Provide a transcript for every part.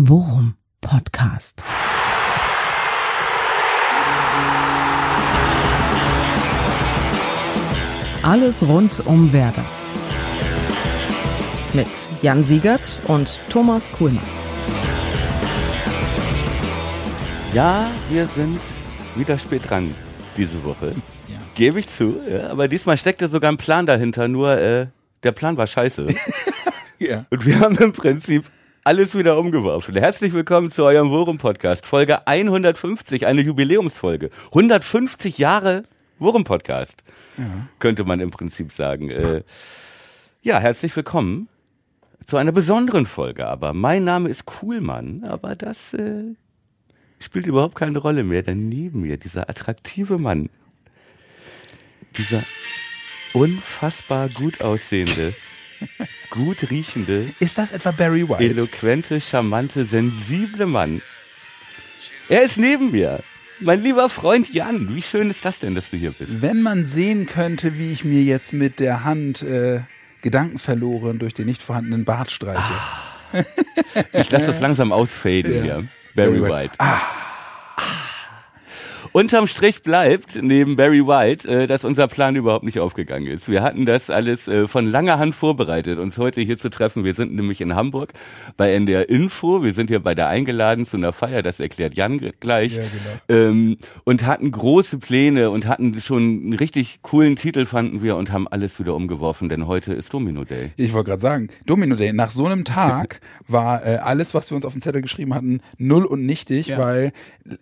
Worum Podcast. Alles rund um Werder. Mit Jan Siegert und Thomas Kuhlmann. Ja, wir sind wieder spät dran diese Woche. Gebe ich zu. Ja, aber diesmal steckte sogar ein Plan dahinter, nur äh, der Plan war scheiße. Ja. Und wir haben im Prinzip alles wieder umgeworfen. Herzlich willkommen zu eurem Worum-Podcast. Folge 150, eine Jubiläumsfolge. 150 Jahre Worum-Podcast, könnte man im Prinzip sagen. Äh, ja, herzlich willkommen zu einer besonderen Folge. Aber mein Name ist Kuhlmann, aber das äh, spielt überhaupt keine Rolle mehr. Denn neben mir dieser attraktive Mann, dieser unfassbar gut aussehende, gut riechende, Ist das etwa Barry White? eloquente, charmante, sensible Mann. Er ist neben mir. Mein lieber Freund Jan, wie schön ist das denn, dass du hier bist? Wenn man sehen könnte, wie ich mir jetzt mit der Hand äh, Gedanken verloren durch den nicht vorhandenen Bart streiche. Ich lasse das langsam ausfaden Ja. hier. Barry Barry White. White. Ah. Unterm Strich bleibt neben Barry White, äh, dass unser Plan überhaupt nicht aufgegangen ist. Wir hatten das alles äh, von langer Hand vorbereitet, uns heute hier zu treffen. Wir sind nämlich in Hamburg bei NDR Info. Wir sind hier bei der eingeladen zu einer Feier, das erklärt Jan gleich. Ja, genau. ähm, und hatten große Pläne und hatten schon einen richtig coolen Titel, fanden wir, und haben alles wieder umgeworfen, denn heute ist Domino Day. Ich wollte gerade sagen, Domino Day, nach so einem Tag war äh, alles, was wir uns auf den Zettel geschrieben hatten, null und nichtig, Ja. weil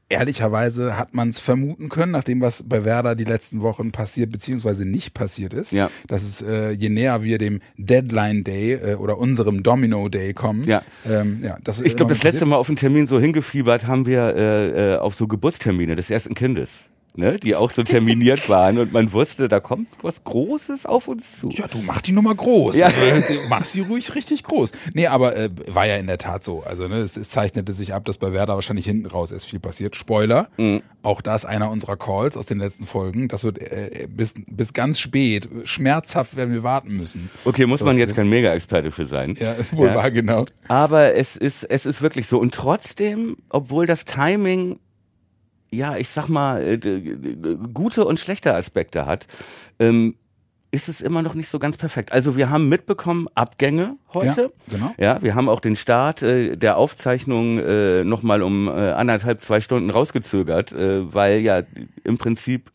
ehrlicherweise hat man es vermuten können, nach dem, was bei Werder die letzten Wochen passiert, beziehungsweise nicht passiert ist, Ja. dass es äh, je näher wir dem Deadline Day äh, oder unserem Domino Day kommen, Ja. ähm, ja das Ich glaube, das letzte Mal auf den Termin so hingefiebert haben wir äh, äh, auf so Geburtstermine des ersten Kindes, ne, die auch so terminiert waren und man wusste, da kommt was Großes auf uns zu. Ja, du mach die Nummer groß. Ja. Also, mach sie ruhig richtig groß. Nee, aber äh, war ja in der Tat so. Also ne, es, es zeichnete sich ab, dass bei Werder wahrscheinlich hinten raus erst viel passiert. Spoiler, Mhm. auch das einer unserer Calls aus den letzten Folgen. Das wird äh, bis, bis ganz spät, schmerzhaft werden wir warten müssen. Okay, muss man jetzt kein Mega-Experte für sein. Ja, wohl Ja. wahr, genau. Aber es ist, es ist wirklich so. Und trotzdem, obwohl das Timing, ja, ich sag mal, äh, gute und schlechte Aspekte hat, ähm, ist es immer noch nicht so ganz perfekt. Also wir haben mitbekommen Abgänge heute. Ja, genau. Ja, wir haben auch den Start äh, der Aufzeichnung äh, nochmal um äh, anderthalb, zwei Stunden rausgezögert, äh, weil ja im Prinzip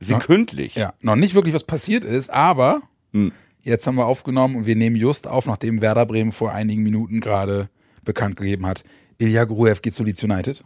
sekündlich. Ja, noch nicht wirklich was passiert ist, aber Hm. jetzt haben wir aufgenommen und wir nehmen just auf, nachdem Werder Bremen vor einigen Minuten gerade bekannt gegeben hat, Ilya Gruev geht zu Leeds United.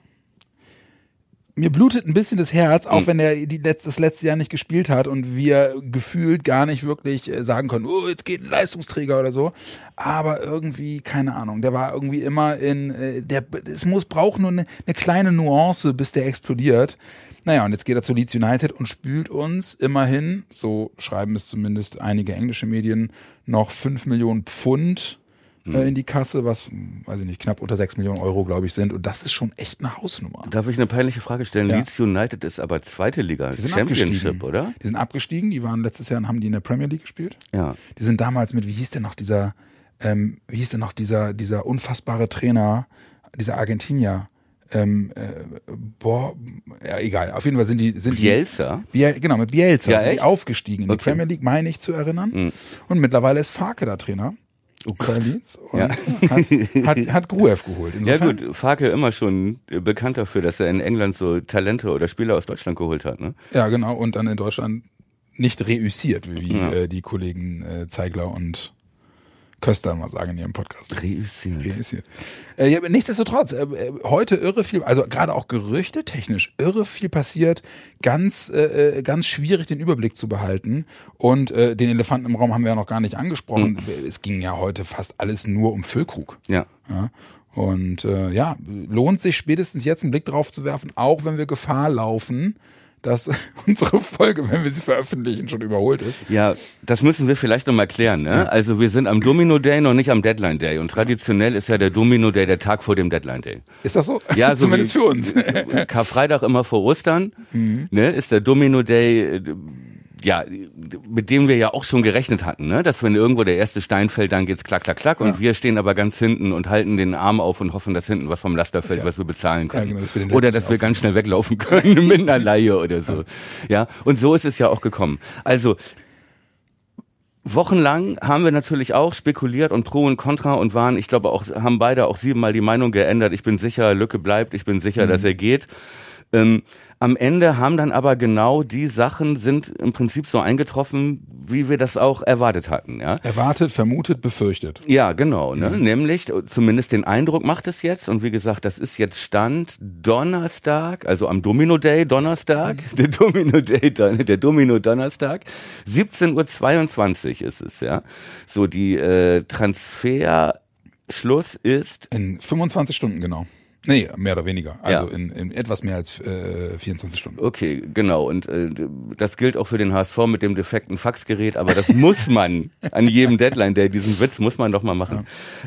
Mir blutet ein bisschen das Herz, auch wenn er die letz das letzte Jahr nicht gespielt hat und wir gefühlt gar nicht wirklich äh, sagen können, oh, jetzt geht ein Leistungsträger oder so. Aber irgendwie, keine Ahnung, der war irgendwie immer in, äh, der, es muss, braucht nur eine, eine kleine Nuance, bis der explodiert. Naja, und jetzt geht er zu Leeds United und spült uns immerhin, so schreiben es zumindest einige englische Medien, noch fünf Millionen Pfund äh, in die Kasse, was, hm, weiß ich nicht, knapp unter sechs Millionen Euro, glaube ich, sind. Und das ist schon echt eine Hausnummer. Darf ich eine peinliche Frage stellen? Ja. Leeds United ist aber zweite Liga, Die sind Championship, abgestiegen. oder? Die sind abgestiegen, die waren letztes Jahr und haben die in der Premier League gespielt. Ja. Die sind damals mit, wie hieß denn noch dieser, ähm, wie hieß denn noch dieser, dieser unfassbare Trainer, dieser Argentinier, ähm, äh, boah, ja, egal. Auf jeden Fall sind die, sind Bielsa? die, Biel, genau, mit Bielsa Ja, sind die echt? aufgestiegen in die Okay. Premier League, meine ich zu erinnern. Mhm. Und mittlerweile ist Farke da Trainer. Oh und Ja. hat, hat, hat Gruev geholt. Ja Insofern, gut, Farke immer schon äh, bekannt dafür, dass er in England so Talente oder Spieler aus Deutschland geholt hat. Ne? Ja, genau. Und dann in Deutschland nicht reüssiert, wie Ja. äh, die Kollegen äh, Zeigler und Köster mal sagen in ihrem Podcast. Reüssiert. Reüssiert. Äh, ja, nichtsdestotrotz, äh, äh, heute irre viel, also gerade auch Gerüchte technisch, irre viel passiert, ganz, äh, äh, ganz schwierig den Überblick zu behalten. Und äh, den Elefanten im Raum haben wir ja noch gar nicht angesprochen. Es ging ja heute fast alles nur um Füllkrug. Ja. Ja. Und äh, ja, lohnt sich spätestens jetzt einen Blick drauf zu werfen, auch wenn wir Gefahr laufen, dass unsere Folge, wenn wir sie veröffentlichen, schon überholt ist. Ja, das müssen wir vielleicht noch mal klären. Ne? Also wir sind am Domino Day noch nicht am Deadline Day. Und traditionell ist ja der Domino Day der Tag vor dem Deadline Day. Ist das so? Ja, so Zumindest für uns. Karfreitag immer vor Ostern, Mhm. ne, ist der Domino Day, äh, ja, mit dem wir ja auch schon gerechnet hatten, ne? dass wenn irgendwo der erste Stein fällt, dann geht's klack, klack, klack und wir stehen aber ganz hinten und halten den Arm auf und hoffen, dass hinten was vom Laster fällt, Ja. was wir bezahlen können. Ja, genau, dass wir oder dass wir ganz schnell weglaufen können mit einer Laie oder so. Ja, und so ist es ja auch gekommen. Also, Wochenlang haben wir natürlich auch spekuliert und pro und contra und waren, ich glaube auch, haben beide auch siebenmal die Meinung geändert. Ich bin sicher, Lücke bleibt, ich bin sicher, dass er geht. Ähm, am Ende haben dann aber genau die Sachen sind im Prinzip so eingetroffen, wie wir das auch erwartet hatten, ja. Erwartet, vermutet, befürchtet. Ja, genau. Ne? Nämlich, äh, zumindest den Eindruck macht es jetzt. Und wie gesagt, das ist jetzt Stand Donnerstag, also am Domino Day Donnerstag, der Domino Day, der Domino Donnerstag, 17.22 Uhr ist es, ja. So, die äh, Transferschluss ist In 25 Stunden genau. Nee, mehr oder weniger. Also Ja. in, in etwas mehr als äh, 24 Stunden. Okay, genau. Und äh, das gilt auch für den HSV mit dem defekten Faxgerät, aber das muss man an jedem Deadline, der diesen Witz muss man doch mal machen.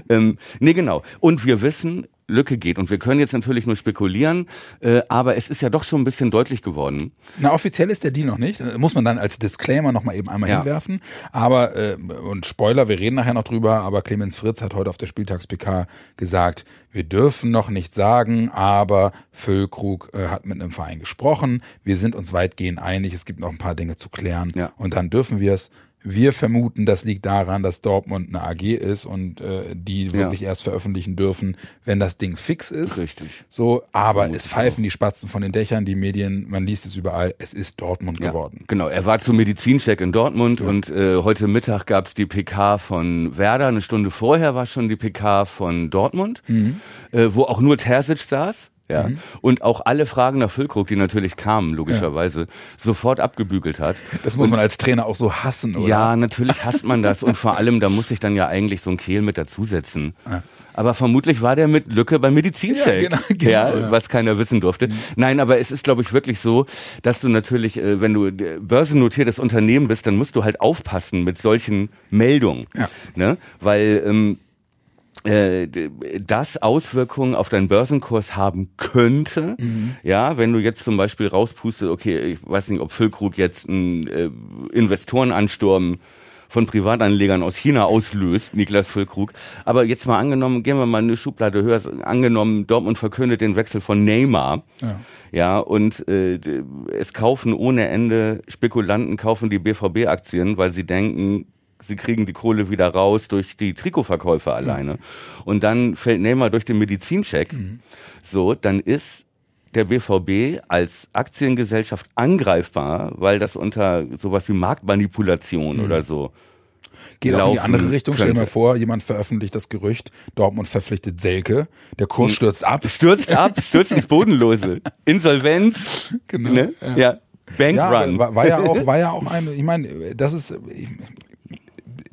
Ähm, nee, genau. Und wir wissen, Lücke geht. Und wir können jetzt natürlich nur spekulieren, äh, aber es ist ja doch schon ein bisschen deutlich geworden. Na, offiziell ist der Deal noch nicht. Muss man dann als Disclaimer nochmal eben einmal Ja. hinwerfen. Aber, äh, und Spoiler, wir reden nachher noch drüber, aber Clemens Fritz hat heute auf der Spieltags-PK gesagt, wir dürfen noch nicht sagen, aber Füllkrug äh, hat mit einem Verein gesprochen. Wir sind uns weitgehend einig. Es gibt noch ein paar Dinge zu klären. Ja. Und dann dürfen wir es. Wir vermuten, das liegt daran, dass Dortmund eine AG ist und äh, die wirklich erst veröffentlichen dürfen, wenn das Ding fix ist. Richtig. So, aber es pfeifen die Spatzen von den Dächern, die Medien, man liest es überall, es ist Dortmund Ja, geworden. Genau, er war zum Medizincheck in Dortmund und äh, heute Mittag gab's die PK von Werder. Eine Stunde vorher war schon die PK von Dortmund, äh, wo auch nur Terzic saß. Ja, und auch alle Fragen nach Füllkrug, die natürlich kamen, logischerweise, sofort abgebügelt hat. Das muss man als Trainer auch so hassen, oder? Ja, natürlich hasst man das und vor allem, da muss ich dann ja eigentlich so ein Kehl mit dazusetzen. Aber vermutlich war der mit Lücke beim Medizincheck, Ja, genau, genau, ja, ja. was keiner wissen durfte. Nein, aber es ist, glaube ich, wirklich so, dass du natürlich, äh, wenn du äh, börsennotiertes Unternehmen bist, dann musst du halt aufpassen mit solchen Meldungen, Ja. ne? Weil ähm, äh, das Auswirkungen auf deinen Börsenkurs haben könnte, Mhm. ja, wenn du jetzt zum Beispiel rauspustest, okay, ich weiß nicht, ob Füllkrug jetzt einen äh, Investorenansturm von Privatanlegern aus China auslöst, Niklas Füllkrug. Aber jetzt mal angenommen, gehen wir mal eine Schublade höher, angenommen, Dortmund verkündet den Wechsel von Neymar. Ja. Ja, und äh, es kaufen ohne Ende, Spekulanten kaufen die BVB-Aktien, weil sie denken, sie kriegen die Kohle wieder raus durch die Trikotverkäufe alleine. Und dann fällt Neymar durch den Medizincheck. So, dann ist der BVB als Aktiengesellschaft angreifbar, weil das unter sowas wie Marktmanipulation oder so Geht auch in die andere Richtung. Stell dir mal könnte. vor, jemand veröffentlicht das Gerücht, Dortmund verpflichtet Selke, der Kurs Hm. stürzt ab. stürzt ab, stürzt ins Bodenlose. Insolvenz, Genau, ne? ja. ja. Bankrun. Ja, war, war ja auch, war ja auch ein, ich meine, das ist,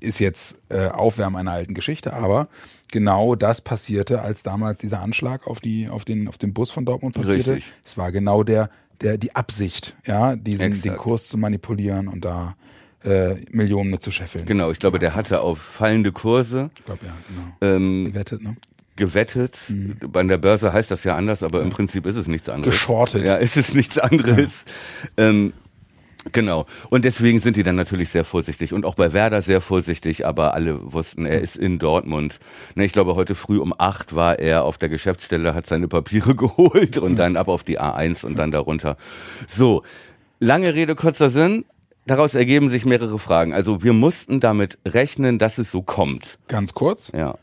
ist jetzt äh, Aufwärmen einer alten Geschichte, aber genau das passierte, als damals dieser Anschlag auf die, auf den, auf den Bus von Dortmund passierte. Richtig. Es war genau der, der, die Absicht, ja, diesen, den Exakt. Kurs zu manipulieren und da äh, Millionen mit zu scheffeln. Genau, ich glaube, der hatte auf fallende Kurse Ich glaube, ja, genau. ähm, Gewettet, ne? gewettet. Bei der Börse heißt das ja anders, aber im Prinzip ist es nichts anderes. Geschortet. Ja, ist es nichts anderes. Ähm, genau. Und deswegen sind die dann natürlich sehr vorsichtig und auch bei Werder sehr vorsichtig, aber alle wussten, er ist in Dortmund. Ne, ich glaube, heute früh um acht war er auf der Geschäftsstelle, hat seine Papiere geholt und dann ab auf die A1 und dann darunter. So. Lange Rede, kurzer Sinn. Daraus ergeben sich mehrere Fragen. Also wir mussten damit rechnen, dass es so kommt. Ganz kurz. Ja.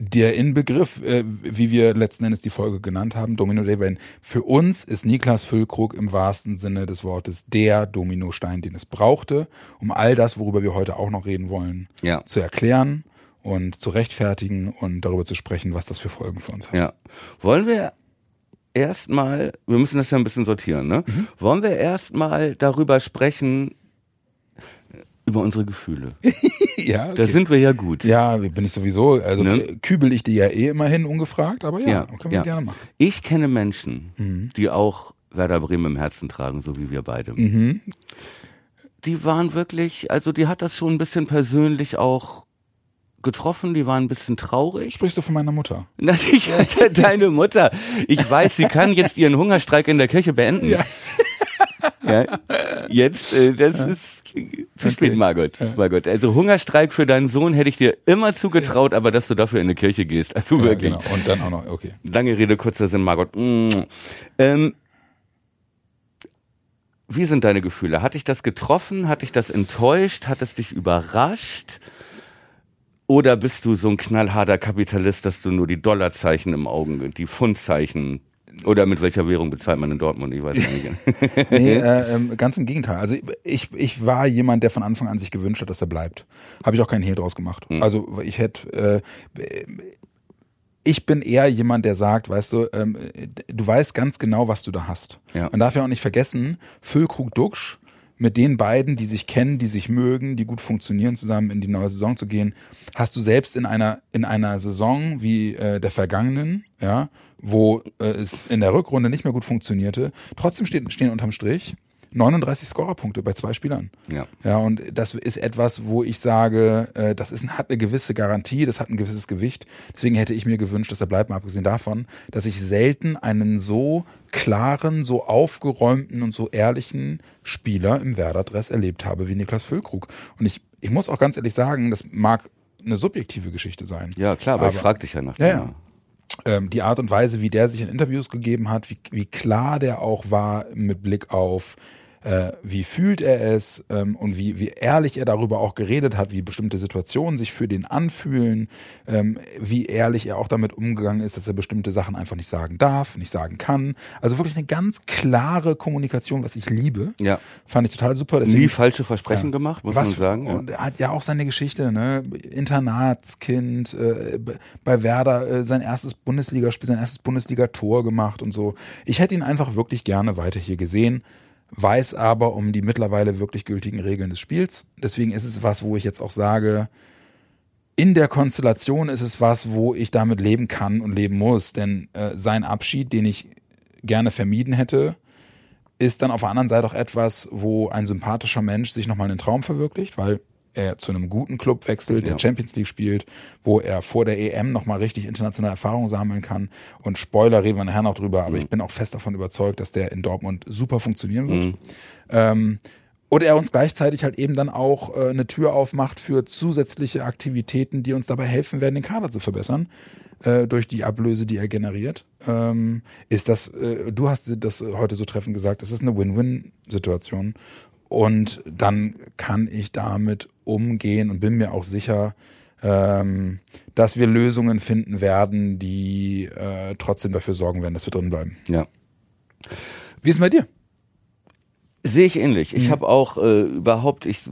Der Inbegriff, äh, wie wir letzten Endes die Folge genannt haben, Domino Day, wenn für uns ist Niklas Füllkrug im wahrsten Sinne des Wortes der Dominostein, den es brauchte, um all das, worüber wir heute auch noch reden wollen, Ja. zu erklären und zu rechtfertigen und darüber zu sprechen, was das für Folgen für uns hat. Ja. Wollen wir erstmal, wir müssen das ja ein bisschen sortieren, ne? Mhm. Wollen wir erstmal darüber sprechen, über unsere Gefühle? ja, Da okay. sind wir ja gut. ja, bin ich sowieso, also Ne? kübel ich dir ja eh immerhin ungefragt, aber ja, können wir gerne machen. Mhm. Ich kenne Menschen, die auch Werder Bremen im Herzen tragen, so wie wir beide. Mhm. Die waren wirklich, also die hat das schon ein bisschen persönlich auch getroffen, die waren ein bisschen traurig. Sprichst du von meiner Mutter? Na, ich, deine Mutter. Ich weiß, sie kann jetzt ihren Hungerstreik in der Kirche beenden. Ja. Ja. Jetzt, äh, das ist zu spät, Margot. Margot. Also Hungerstreik für deinen Sohn hätte ich dir immer zugetraut, aber dass du dafür in eine Kirche gehst. Also Ja, wirklich. genau. Und dann auch noch, okay. Lange Rede, kurzer Sinn, Margot. Mm. Ähm, wie sind deine Gefühle? Hat dich das getroffen? Hat dich das enttäuscht? Hat es dich überrascht? Oder bist du so ein knallharter Kapitalist, dass du nur die Dollarzeichen im Augen, die Pfundzeichen oder mit welcher Währung bezahlt man in Dortmund? Ich weiß nicht. Nee, äh, ähm, ganz im Gegenteil. Also ich, ich war jemand, der von Anfang an sich gewünscht hat, dass er bleibt. Habe ich auch keinen Hehl draus gemacht. Also ich hätte, äh, ich bin eher jemand, der sagt, weißt du, ähm, du weißt ganz genau, was du da hast. Ja. Man darf ja auch nicht vergessen, Füllkrug Duxch mit den beiden, die sich kennen, die sich mögen, die gut funktionieren, zusammen in die neue Saison zu gehen, hast du selbst in einer in einer Saison wie äh, der vergangenen, ja, wo äh, es in der Rückrunde nicht mehr gut funktionierte, trotzdem stehen, stehen unterm Strich 39 Scorerpunkte bei zwei Spielern. Ja. Ja, und das ist etwas, wo ich sage, äh, das ist, ein- hat eine gewisse Garantie, das hat ein gewisses Gewicht. Deswegen hätte ich mir gewünscht, dass er bleibt, mal abgesehen davon, dass ich selten einen so klaren, so aufgeräumten und so ehrlichen Spieler im Werder-Dress erlebt habe wie Niklas Füllkrug. Und ich, ich muss auch ganz ehrlich sagen, das mag eine subjektive Geschichte sein. Ja, klar, aber, ich Aber- frag dich ja nach Ja, ja. Ähm, die Art und Weise, wie der sich in Interviews gegeben hat, wie, wie klar der auch war mit Blick auf, äh, wie fühlt er es ähm, und wie, wie ehrlich er darüber auch geredet hat, wie bestimmte Situationen sich für den anfühlen, ähm, wie ehrlich er auch damit umgegangen ist, dass er bestimmte Sachen einfach nicht sagen darf, nicht sagen kann. Also wirklich eine ganz klare Kommunikation, was ich liebe. Ja. Fand ich total super. Deswegen, Nie falsche Versprechen gemacht, muss was, man sagen. Ja. Und er hat ja auch seine Geschichte, ne? Internatskind, äh, bei Werder äh, sein erstes Bundesligaspiel, sein erstes Bundesligator gemacht und so. Ich hätte ihn einfach wirklich gerne weiter hier gesehen, weiß aber um die mittlerweile wirklich gültigen Regeln des Spiels. Deswegen ist es was, wo ich jetzt auch sage, in der Konstellation ist es was, wo ich damit leben kann und leben muss. Denn äh, sein Abschied, den ich gerne vermieden hätte, ist dann auf der anderen Seite auch etwas, wo ein sympathischer Mensch sich nochmal einen Traum verwirklicht, weil er zu einem guten Club wechselt, der Ja. Champions League spielt, wo er vor der EM nochmal richtig internationale Erfahrung sammeln kann. Und Spoiler reden wir nachher noch drüber, aber ich bin auch fest davon überzeugt, dass der in Dortmund super funktionieren wird. Ähm, und er uns gleichzeitig halt eben dann auch äh, eine Tür aufmacht für zusätzliche Aktivitäten, die uns dabei helfen werden, den Kader zu verbessern, äh, durch die Ablöse, die er generiert. Ähm, ist das, äh, du hast das heute so treffend gesagt, das ist eine Win-Win-Situation. Und dann kann ich damit umgehen und bin mir auch sicher, ähm, dass wir Lösungen finden werden, die äh, trotzdem dafür sorgen werden, dass wir drin bleiben. ja. Wie ist es bei dir? Sehe ich ähnlich. Mhm. Ich habe auch äh, überhaupt ich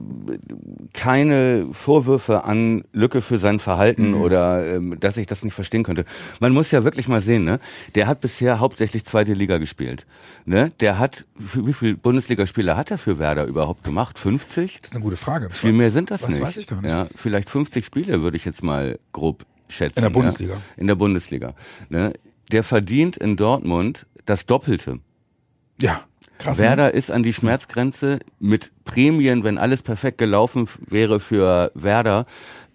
keine Vorwürfe an Lücke für sein Verhalten Mhm. oder ähm, dass ich das nicht verstehen könnte. Man muss ja wirklich mal sehen, ne? Der hat bisher hauptsächlich zweite Liga gespielt. Ne? Der hat wie viele Bundesligaspiele hat er für Werder überhaupt gemacht? 50? Das ist eine gute Frage. Viel mehr sind das Was nicht. weiß ich gar nicht. Ja, vielleicht 50 Spiele würde ich jetzt mal grob schätzen. In der Bundesliga. Ja? In der Bundesliga. Ne? Der verdient in Dortmund das Doppelte. Ja, krass. ne? Werder ist an die Schmerzgrenze mit Prämien, wenn alles perfekt gelaufen wäre für Werder,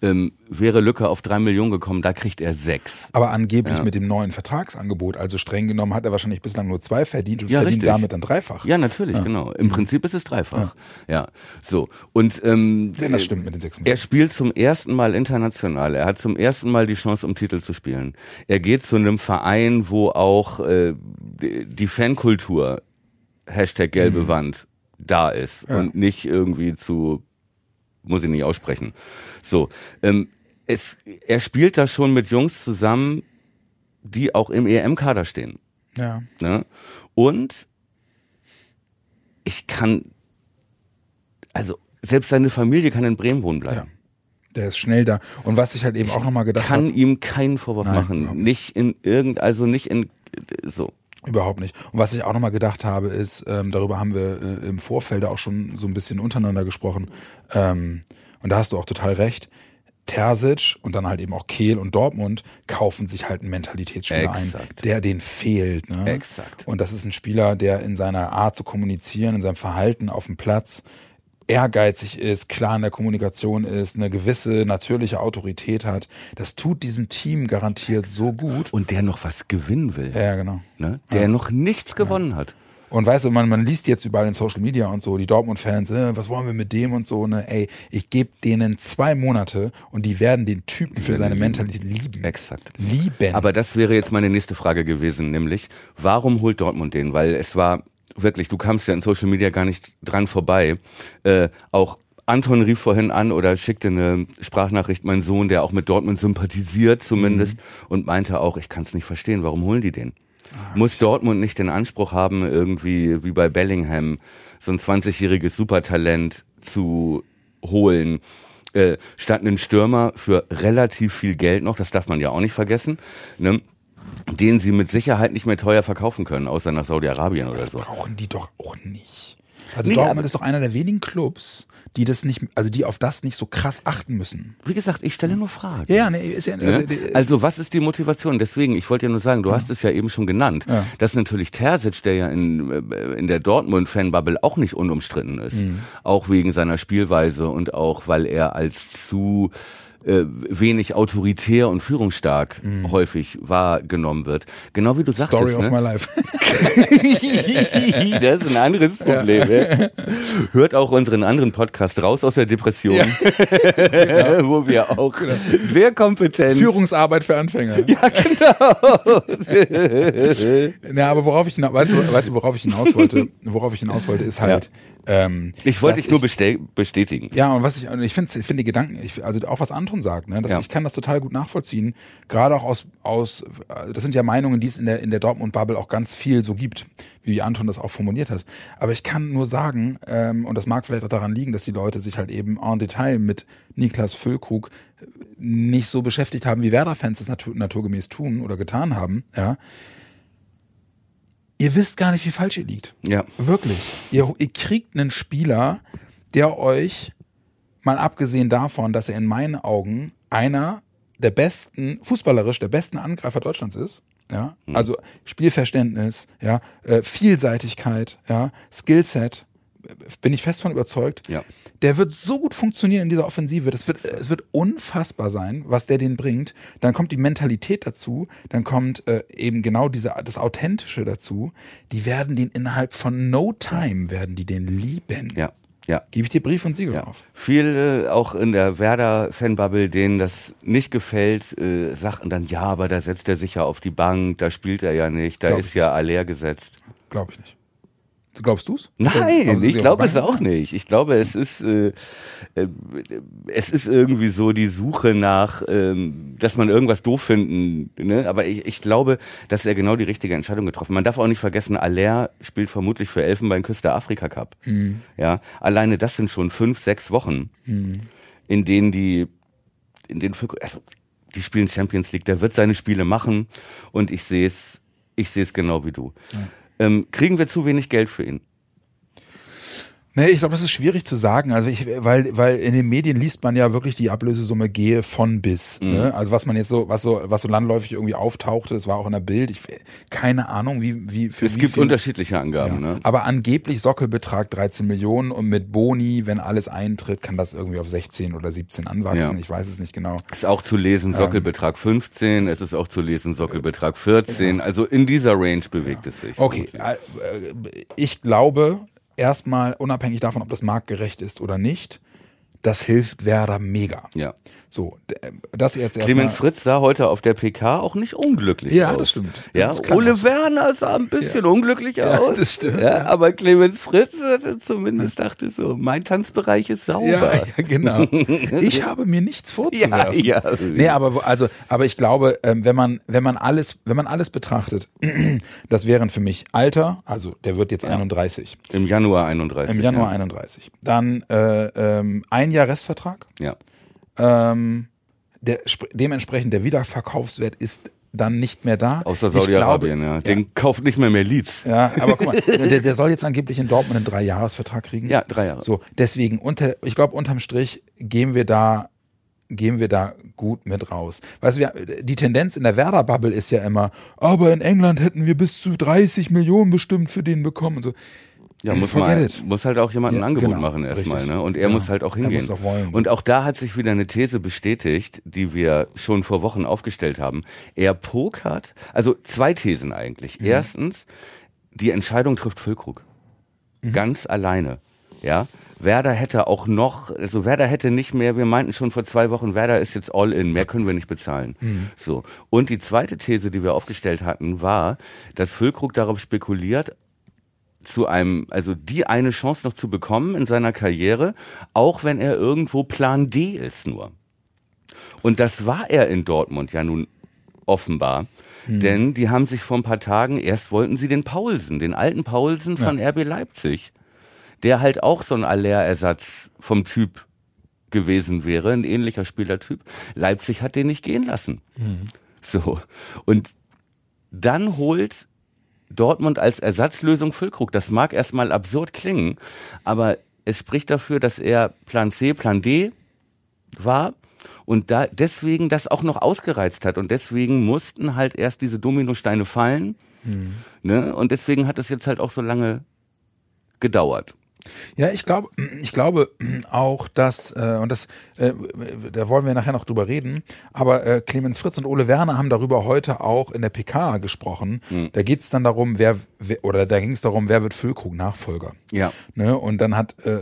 ähm, wäre Lücke auf drei Millionen gekommen, da kriegt er sechs. Aber angeblich Ja. mit dem neuen Vertragsangebot, also streng genommen, hat er wahrscheinlich bislang nur zwei verdient und Ja, verdient richtig. damit dann dreifach. Ja, natürlich, genau. Im Prinzip ist es dreifach. Ja, so. Und ähm, Wenn das stimmt mit den sechs Er Millionen. spielt zum ersten Mal international. Er hat zum ersten Mal die Chance, um Titel zu spielen. Er geht zu einem Verein, wo auch äh, die Fankultur, Hashtag gelbe Wand, da ist und nicht irgendwie zu, muss ich nicht aussprechen. So, ähm, es, er spielt da schon mit Jungs zusammen, die auch im EM-Kader stehen. Ja. Ne? Und ich kann, also selbst seine Familie kann in Bremen wohnen bleiben. Ja. Der ist schnell da. Und was ich halt eben auch nochmal gedacht kann habe, ihm keinen Vorwurf Nein, machen. Nicht in irgend, also nicht in so. Überhaupt nicht. Und was ich auch nochmal gedacht habe, ist, ähm, darüber haben wir äh, im Vorfeld auch schon so ein bisschen untereinander gesprochen. Ähm, und da hast du auch total recht. Terzic und dann halt eben auch Kehl und Dortmund kaufen sich halt einen Mentalitätsspieler ein, Exakt. der denen fehlt. Ne? Exakt. Und das ist ein Spieler, der in seiner Art zu kommunizieren, in seinem Verhalten auf dem Platz ehrgeizig ist, klar in der Kommunikation ist, eine gewisse natürliche Autorität hat. Das tut diesem Team garantiert so gut. Und der noch was gewinnen will. Ja, genau. Ne? Der noch nichts gewonnen hat. Und weißt du, man, man liest jetzt überall in Social Media und so, die Dortmund-Fans, äh, was wollen wir mit dem und so, ne? Ey, ich gebe denen zwei Monate und die werden den Typen für seine Mentalität lieben. Exakt. Lieben. Aber das wäre jetzt meine nächste Frage gewesen, nämlich, warum holt Dortmund den? Weil es war wirklich, du kamst ja in Social Media gar nicht dran vorbei. Äh, auch Anton rief vorhin an oder schickte eine Sprachnachricht, mein Sohn, der auch mit Dortmund sympathisiert zumindest, und meinte auch, ich kann es nicht verstehen, warum holen die den? Muss Dortmund nicht den Anspruch haben, irgendwie wie bei Bellingham so ein 20-jähriges Supertalent zu holen, äh, statt einen Stürmer für relativ viel Geld noch, das darf man ja auch nicht vergessen, ne? Den sie mit Sicherheit nicht mehr teuer verkaufen können, außer nach Saudi-Arabien oder das so. brauchen die doch auch nicht. Also Nee, Dortmund ist doch einer der wenigen Clubs, die das nicht, also die auf das nicht so krass achten müssen. Wie gesagt, ich stelle nur Fragen. Ja, ja, nee, ist ja, also, Ne? die- Also was ist die Motivation? Deswegen, ich wollte ja nur sagen, du hast es ja eben schon genannt, Ja. dass natürlich Terzic, der ja in, äh, in der Dortmund-Fanbubble auch nicht unumstritten ist, Mhm. auch wegen seiner Spielweise und auch, weil er als zu äh, wenig autoritär und führungsstark häufig wahrgenommen wird. Genau wie du Mhm. Story sagtest, of ne? my life. das ist ein anderes Problem. Ja. Hört auch unseren anderen Podcast raus aus der Depression, wo wir auch sehr kompetent Führungsarbeit für Anfänger. Ja, genau. Na, aber worauf ich weißt du, weißt du, worauf ich hinaus wollte, worauf ich hinaus wollte, ist halt, ähm, Ich wollte dich nur bestätigen. Ja, und was ich, und ich finde, ich finde die Gedanken, ich, also auch was Anton sagt, ne, dass Ja. ich kann das total gut nachvollziehen, gerade auch aus, aus, äh, das sind ja Meinungen, die es in der, in der Dortmund-Bubble auch ganz viel so gibt, wie Anton das auch formuliert hat. Aber ich kann nur sagen, ähm, und das mag vielleicht auch daran liegen, dass die Leute sich halt eben en Detail mit Niklas Füllkrug nicht so beschäftigt haben, wie Werder-Fans es natur, naturgemäß tun oder getan haben, ja. Ihr wisst gar nicht, wie falsch ihr liegt. Ja. Wirklich. Ihr, ihr kriegt einen Spieler, der euch, mal abgesehen davon, dass er in meinen Augen einer der besten, fußballerisch der besten Angreifer Deutschlands ist. Ja, Mhm. also Spielverständnis, ja, äh, Vielseitigkeit, ja, Skillset, bin ich fest von überzeugt. Ja. Der wird so gut funktionieren in dieser Offensive. Das wird, es wird unfassbar sein, was der den bringt. Dann kommt die Mentalität dazu. Dann kommt äh, eben genau diese, das Authentische dazu. Die werden den innerhalb von no time werden die den lieben. Ja, ja. Gebe ich dir Brief und Siegel Ja. drauf. Viele auch in der Werder-Fanbubble, denen das nicht gefällt, äh, sagten dann, ja, aber da setzt er sich ja auf die Bank, da spielt er ja nicht, da Glaub ist ja Aller gesetzt. Glaube ich nicht. Glaubst du's? Nein, Also, ich glaube es auch nicht. Ich glaube, es ist, äh, äh, es ist irgendwie so die Suche nach, ähm, dass man irgendwas doof finden. Ne? Aber ich, ich glaube, dass er genau die richtige Entscheidung getroffen. hat. Man darf auch nicht vergessen, Aller spielt vermutlich für Elfenbeinküste Afrika Cup. Mhm. Ja, alleine das sind schon fünf, sechs Wochen, in denen die, in denen also die spielen Champions League. Der wird seine Spiele machen und ich sehe es, ich sehe es genau wie du. Ähm, kriegen wir zu wenig Geld für ihn? Nee, ich glaube, das ist schwierig zu sagen. Also ich, weil, weil in den Medien liest man ja wirklich die Ablösesumme gehe von bis. Mhm. Ne? Also was man jetzt so, was so, was so landläufig irgendwie auftauchte, das war auch in der Bild. Ich keine Ahnung, wie, wie für Es wie gibt viel, unterschiedliche Angaben, ja. ne? Aber angeblich Sockelbetrag 13 Millionen und mit Boni, wenn alles eintritt, kann das irgendwie auf 16 oder 17 anwachsen. Ja. Ich weiß es nicht genau. Es ist auch zu lesen Sockelbetrag 15, es ist auch zu lesen Sockelbetrag 14. Also in dieser Range bewegt es sich. Okay, äh, äh, ich glaube erstmal, unabhängig davon, ob das marktgerecht ist oder nicht, das hilft Werder mega. Ja. So, äh, das jetzt erstmal. Clemens Fritz sah heute auf der PK auch nicht unglücklich Ja, aus. das stimmt. Ja, Das Ole auch. Werner sah ein bisschen unglücklich aus. das stimmt, Ja, aber Clemens Fritz zumindest dachte so, mein Tanzbereich ist sauber. Ja, ja, genau. Ich habe mir nichts vorzuwerfen. Ja, ja. Nee, aber also, aber ich glaube, ähm, wenn man, wenn man alles, wenn man alles betrachtet, das wären für mich Alter, also der wird jetzt 31, Im Januar 31. im Januar ja. 31. Dann äh, ähm, ein Jahr Restvertrag. Ja. Ähm, der, sp- dementsprechend der Wiederverkaufswert ist dann nicht mehr da. Außer Saudi-Arabien, ja. Den kauft nicht mehr mehr Leeds. Ja, aber guck mal, der, der soll jetzt angeblich in Dortmund einen Dreijahresvertrag kriegen. Ja, drei Jahre. So, deswegen unter, ich glaube unterm Strich gehen wir da, gehen wir da gut mit raus. Weißt du, die Tendenz in der Werder-Bubble ist ja immer, aber in England hätten wir bis zu 30 Millionen bestimmt für den bekommen und so. Ja, muss it. muss halt auch jemand ein Ja, Angebot genau, machen erstmal, ne? Und er Ja, muss halt auch er hingehen. muss auch wollen. Und auch da hat sich wieder eine These bestätigt, die wir schon vor Wochen aufgestellt haben. Er pokert, also zwei Thesen eigentlich. Mhm. Erstens, die Entscheidung trifft Füllkrug. Mhm. Ganz alleine. Ja. Werder hätte auch noch, also Werder hätte nicht mehr, wir meinten schon vor zwei Wochen, Werder ist jetzt all in, mehr können wir nicht bezahlen. Mhm. So. Und die zweite These, die wir aufgestellt hatten, war, dass Füllkrug darauf spekuliert, zu einem, also die eine Chance noch zu bekommen in seiner Karriere, auch wenn er irgendwo Plan D ist nur. Und das war er in Dortmund ja nun offenbar. Denn die haben sich vor ein paar Tagen, erst wollten sie den Paulsen, den alten Paulsen von RB Leipzig, der halt auch so ein Allerersatz vom Typ gewesen wäre, ein ähnlicher Spielertyp. Leipzig hat den nicht gehen lassen. So. Und dann holt Dortmund als Ersatzlösung Füllkrug. Das mag erstmal absurd klingen, aber es spricht dafür, dass er Plan C, Plan D war und da deswegen das auch noch ausgereizt hat und deswegen mussten halt erst diese Dominosteine fallen. Ne? Und deswegen hat es jetzt halt auch so lange gedauert. Ja, ich glaube, ich glaube auch, dass, äh, und das, äh, da wollen wir nachher noch drüber reden, aber äh, Clemens Fritz und Ole Werner haben darüber heute auch in der PK gesprochen. Hm. Da geht es dann darum, wer, wer oder da ging es darum, wer wird Füllkrug Nachfolger. Ja. Ne? Und dann hat äh,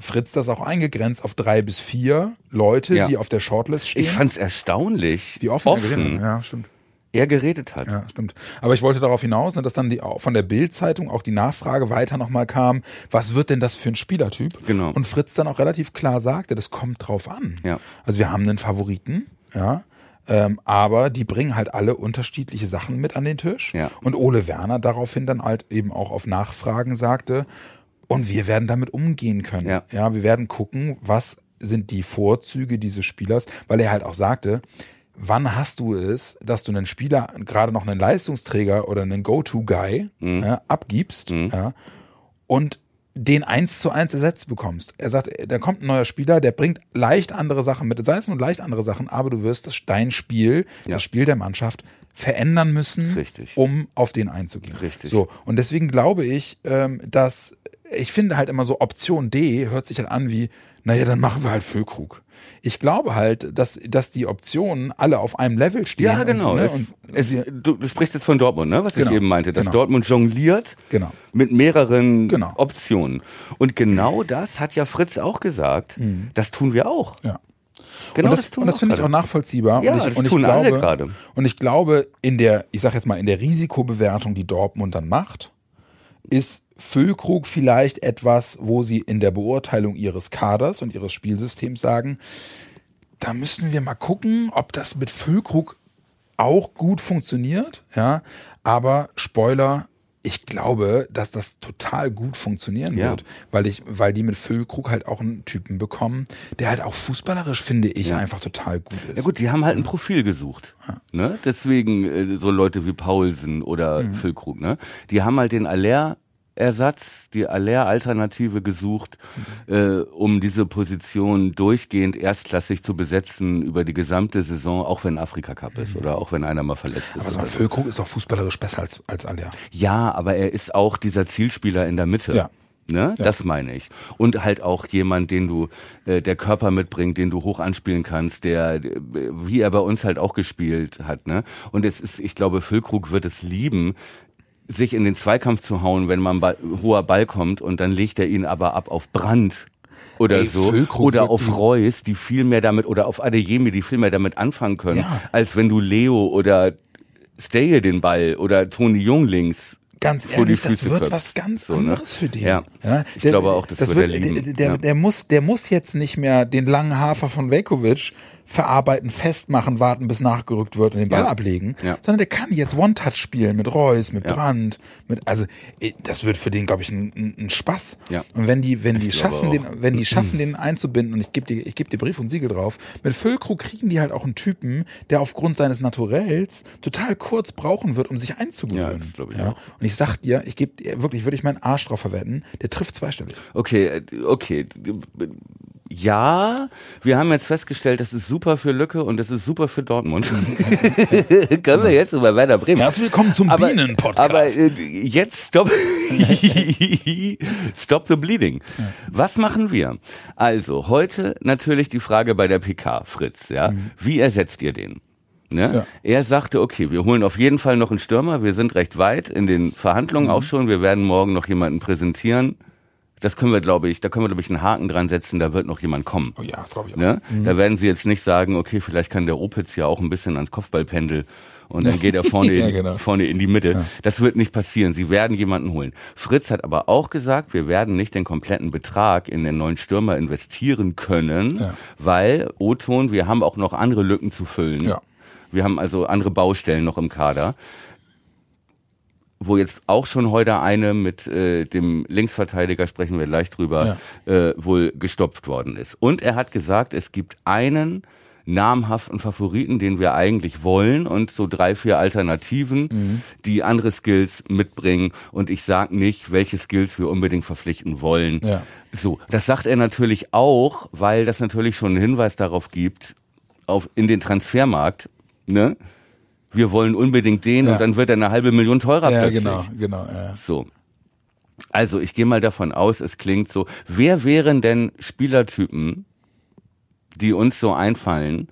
Fritz das auch eingegrenzt auf drei bis vier Leute, Ja. die auf der Shortlist stehen. Ich fand's erstaunlich, die offen, offen Ja, stimmt. Er geredet hat. Ja, stimmt. Aber ich wollte darauf hinaus, ne, dass dann die, von der Bild-Zeitung auch die Nachfrage weiter nochmal kam, was wird denn das für ein Spielertyp? Genau. Und Fritz dann auch relativ klar sagte, das kommt drauf an. Ja. Also wir haben einen Favoriten, ja, ähm, aber die bringen halt alle unterschiedliche Sachen mit an den Tisch. Ja. Und Ole Werner daraufhin dann halt eben auch auf Nachfragen sagte, und wir werden damit umgehen können. Ja. ja, wir werden gucken, was sind die Vorzüge dieses Spielers, weil er halt auch sagte, wann hast du es, dass du einen Spieler, gerade noch einen Leistungsträger oder einen Go-To-Guy Mhm. ja, abgibst ja, und den eins zu eins ersetzt bekommst. Er sagt, da kommt ein neuer Spieler, der bringt leicht andere Sachen mit, sei es nur leicht andere Sachen, aber du wirst das, dein Spiel, Ja. das Spiel der Mannschaft verändern müssen, Richtig. um auf den einzugehen. Richtig. So, und deswegen glaube ich, ähm, dass ich finde halt immer so Option D hört sich halt an wie, naja, dann machen wir halt Füllkrug. Ich glaube halt, dass, dass die Optionen alle auf einem Level stehen. Ja, genau. so, ne? Es, es, du, sprichst jetzt von Dortmund, ne? was Genau, ich eben meinte, dass genau. Dortmund jongliert Genau. mit mehreren Genau. Optionen. Und genau das hat ja Fritz auch gesagt. Das tun wir auch. ja. Genau und das, tun und das finde ich auch nachvollziehbar. Ja, und ich, das und ich tun glaube, alle gerade. Und ich glaube, in der, ich sag jetzt mal, in der Risikobewertung, die Dortmund dann macht, ist Füllkrug vielleicht etwas, wo sie in der Beurteilung ihres Kaders und ihres Spielsystems sagen, da müssen wir mal gucken, ob das mit Füllkrug auch gut funktioniert, ja. Aber Spoiler, ich glaube, dass das total gut funktionieren Ja. wird, weil ich, weil die mit Füllkrug halt auch einen Typen bekommen, der halt auch fußballerisch, finde ich, Ja. einfach total gut ist. Ja gut, die haben halt ein Profil gesucht. Ne? Deswegen äh, so Leute wie Paulsen oder Mhm. Füllkrug, ne? Die haben halt den Aller Ersatz, die Aller-Alternative gesucht, Mhm. äh, um diese Position durchgehend erstklassig zu besetzen über die gesamte Saison, auch wenn Afrika Cup ist oder auch wenn einer mal verletzt ist. Mhm. Aber so ein. Füllkrug ist auch fußballerisch besser als, als Aller. Ja, aber er ist auch dieser Zielspieler in der Mitte. Ja. Ne? Das meine ich. Und halt auch jemand, den du, äh, der Körper mitbringt, den du hoch anspielen kannst, der, äh, wie er bei uns halt auch gespielt hat, ne? Und es ist, ich glaube, Füllkrug wird es lieben, sich in den Zweikampf zu hauen, wenn mal ein Ball, hoher Ball kommt und dann legt er ihn aber ab auf Brand oder Ey, so Füllkrug oder wird auf Reus, die viel mehr damit oder auf Adeyemi, die viel mehr damit anfangen können, Ja. als wenn du Leo oder Stay den Ball oder Toni Jung links Ganz ehrlich, das wird was ganz So, ne? anderes für den. Ja. Ich glaube auch, das wird er lieben. Der, der, Ja. der, muss, der muss jetzt nicht mehr den langen Hafer von Velkovic verarbeiten, festmachen, warten, bis nachgerückt wird und den Ball Ja. ablegen, Ja. sondern der kann jetzt One-Touch spielen mit Reus, mit Ja. Brandt, mit, also eh, das wird für den, glaube ich, ein, ein, Spaß. Ja. Und wenn die, wenn die Ich glaube schaffen, den, wenn die schaffen, den einzubinden, und ich gebe dir, ich gebe dir Brief und Siegel drauf, mit Füllkrug kriegen die halt auch einen Typen, der aufgrund seines Naturells total kurz brauchen wird, um sich einzugewöhnen. Ja, das glaube ich auch. Und ich sag dir, ich gebe dir wirklich, würde ich meinen Arsch drauf verwetten, der trifft zweistellig. Okay, äh, okay. Ja, wir haben jetzt festgestellt, das ist super für Lücke und das ist super für Dortmund. Können wir jetzt über Werder Bremen. Herzlich willkommen zum aber, Bienen-Podcast. Aber äh, jetzt stop, stop the bleeding. Was machen wir? Also heute natürlich die Frage bei der PK, Fritz. Ja, Mhm. wie ersetzt ihr den? Ne? Ja. Er sagte, okay, wir holen auf jeden Fall noch einen Stürmer. Wir sind recht weit in den Verhandlungen Mhm. auch schon. Wir werden morgen noch jemanden präsentieren. Das können wir, glaube ich, da können wir, glaube ich, einen Haken dran setzen. Da wird noch jemand kommen. Oh ja, das glaube ich auch. Ne? Da werden sie jetzt nicht sagen, okay, vielleicht kann der Opitz ja auch ein bisschen ans Kopfballpendel und dann geht er vorne, Ja, in, genau. vorne in die Mitte. Das wird nicht passieren. Sie werden jemanden holen. Fritz hat aber auch gesagt, wir werden nicht den kompletten Betrag in den neuen Stürmer investieren können, Ja. weil O-Ton, wir haben auch noch andere Lücken zu füllen. Ja. Wir haben also andere Baustellen noch im Kader wo jetzt auch schon heute eine mit äh, dem Linksverteidiger, sprechen wir gleich drüber, äh, wohl gestopft worden ist. Und er hat gesagt, es gibt einen namhaften Favoriten, den wir eigentlich wollen und so drei, vier Alternativen, die andere Skills mitbringen. Und ich sag nicht, welche Skills wir unbedingt verpflichten wollen. Ja. So, das sagt er natürlich auch, weil das natürlich schon einen Hinweis darauf gibt, auf, in den Transfermarkt, ne? Wir wollen unbedingt den Ja. und dann wird er eine halbe Million teurer Ja, plötzlich. genau, genau. Ja. So. Also, ich gehe mal davon aus, es klingt so. Wer wären denn Spielertypen, die uns so einfallen,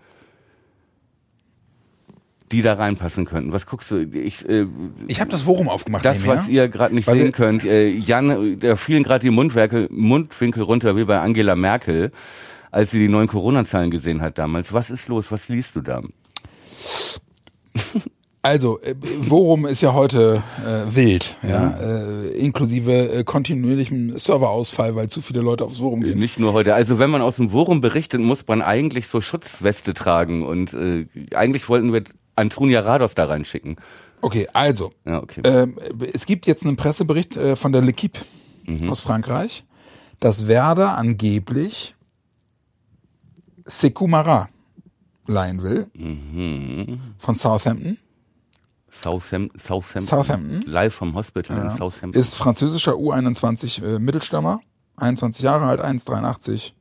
die da reinpassen könnten? Was guckst du? Ich, äh, Ich habe das Forum aufgemacht. das, was ihr gerade nicht Weil sehen könnt, äh, Jan, da fielen gerade die Mundwerke, Mundwinkel runter wie bei Angela Merkel, als sie die neuen Corona-Zahlen gesehen hat damals. Was ist los? Was liest du da? Also, äh, Worum ist ja heute äh, wild, ja, Äh, inklusive äh, kontinuierlichem Serverausfall, weil zu viele Leute aufs Forum gehen. Nicht nur heute. Also wenn man aus dem Forum berichtet, muss man eigentlich so Schutzweste tragen und äh, eigentlich wollten wir Antonia Rados da reinschicken. Okay, also, Ja, okay. ähm, es gibt jetzt einen Pressebericht äh, von der L'Equipe Mhm. aus Frankreich, dass Werder angeblich Sekou Mara leihen will Mhm. von Southampton. Southam Southampton. Southampton. Live vom Hospital in Southampton. Ist französischer U21 äh, Mittelstürmer, 21 Jahre alt, 1,83,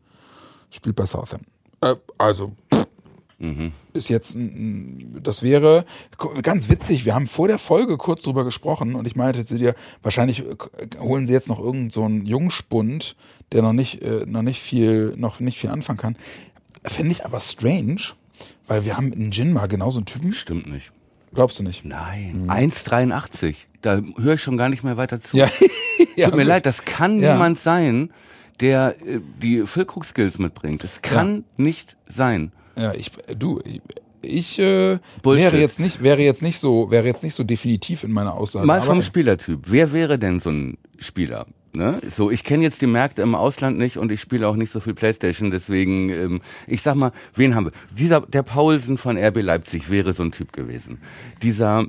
spielt bei Southampton. Äh, also Mhm. ist jetzt, das wäre ganz witzig. Wir haben vor der Folge kurz drüber gesprochen und ich meinte zu dir, wahrscheinlich äh, holen sie jetzt noch irgendeinen so einen Jungspund, der noch nicht, äh, noch nicht viel, noch nicht viel anfangen kann. Fände ich aber strange, weil wir haben in Jinma genauso einen Typen. Stimmt nicht. Glaubst du nicht? Nein. 1,83. Da höre ich schon gar nicht mehr weiter zu. Ja. ja Tut mir gut. leid, das kann Ja. niemand sein, der äh, die Füllkrug-Skills mitbringt. Das kann nicht sein. Ja, ich, du, ich, ich äh, Bullshit. wäre jetzt nicht, wäre jetzt nicht so, wäre jetzt nicht so definitiv in meiner Aussage. Mal vom Spielertyp. Wer wäre denn so ein Spieler? Ne? So, ich kenne jetzt die Märkte im Ausland nicht und ich spiele auch nicht so viel Playstation, deswegen, ähm, ich sag mal, wen haben wir? Dieser, der Paulsen von RB Leipzig wäre so ein Typ gewesen. Dieser,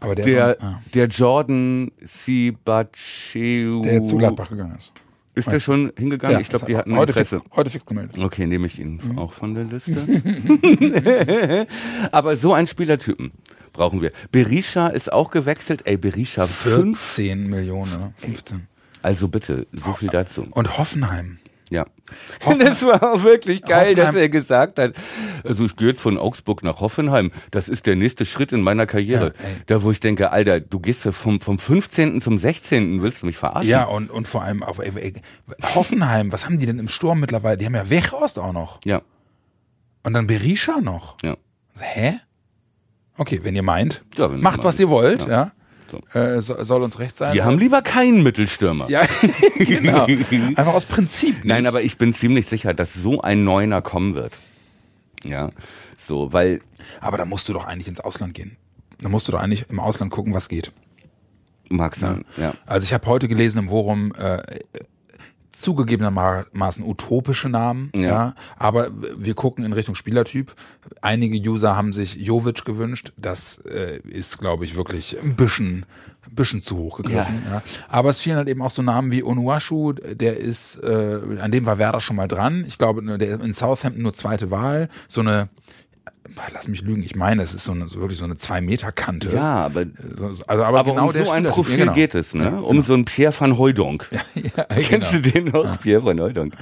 aber der, der, auch- ja, der Jordan Sibacheu. der jetzt zu Gladbach gegangen ist. Ist der schon hingegangen? Ja, ich glaube, die hatten heute Interesse. Fix, heute fix gemeldet. Okay, nehme ich ihn Mhm. auch von der Liste. Aber so einen Spielertypen brauchen wir. Berisha ist auch gewechselt. Ey, Berisha 5. 14 Millionen, oder? 15. Also bitte, so viel dazu. Und Hoffenheim. Ja. Das war auch wirklich geil, dass Hoffenheim- er gesagt hat, also ich gehe jetzt von Augsburg nach Hoffenheim, das ist der nächste Schritt in meiner Karriere. Ja, da wo ich denke, Alter, du gehst vom, vom 15. zum 16. willst du mich verarschen? Ja, und, und vor allem auf ey, ey, Hoffenheim, was haben die denn im Sturm mittlerweile? Die haben ja Weghorst auch noch. Ja, Und dann Berisha noch. ja. Hä? Okay, wenn ihr meint, Ja, wenn macht, meinen. was ihr wollt, Ja. ja. So. Äh, so, soll uns recht sein. Wir haben lieber keinen Mittelstürmer. ja, genau. Einfach aus Prinzip. Nicht. Nein, aber ich bin ziemlich sicher, dass so ein Neuner kommen wird. Ja, so, weil, Aber da musst du doch eigentlich ins Ausland gehen. Da musst du doch eigentlich im Ausland gucken, was geht. mag sein, ja. Also ich habe heute gelesen im Forum äh, zugegebenermaßen utopische Namen, ja. Ja. aber wir gucken in Richtung Spielertyp. Einige User haben sich Jovic gewünscht. Das äh, ist, glaube ich, wirklich ein bisschen, ein bisschen zu hoch gegriffen. Ja. Aber es fielen halt eben auch so Namen wie Onuashu, der ist, äh, an dem war Werder schon mal dran. Ich glaube, der in Southampton nur zweite Wahl. So eine Lass mich lügen, ich meine, es ist so eine, so wirklich so eine Zwei-Meter-Kante. Ja, aber, So- so- Also, aber, aber genau um so ein. Profil Ja, genau. geht es, ne? Um so einen Pierre van Hooydonk. Ja, Kennst genau. du den noch? Pierre van Hooydonk.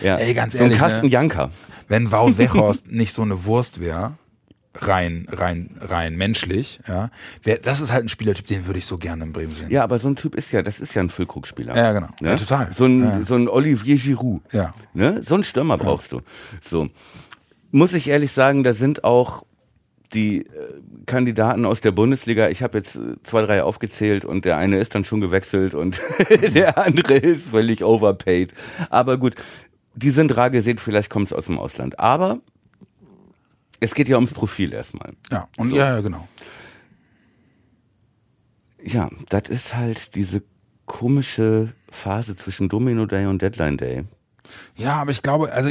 Ja. Ey, ganz so ein ehrlich, Carsten ne? Janker. Wenn Wout Weghorst nicht so eine Wurst wäre, rein, rein, rein menschlich, ja, wär, das ist halt ein Spielertyp, den würde ich so gerne in Bremen sehen. Ja, aber so ein Typ ist ja, das ist ja ein Füllkrugspieler. Ja, genau. Ne? Ja, total. So ein, Ja. so ein Olivier Giroud. Die äh, Kandidaten aus der Bundesliga, ich habe jetzt äh, zwei, drei aufgezählt und der eine ist dann schon gewechselt und der andere ist völlig overpaid. Aber gut, die sind rar gesehen, vielleicht kommt es aus dem Ausland. Aber es geht ja ums Profil erstmal. Ja, und So. ja, genau. Ja, das ist halt diese komische Phase zwischen Domino Day und Deadline Day. Ja, aber ich glaube, also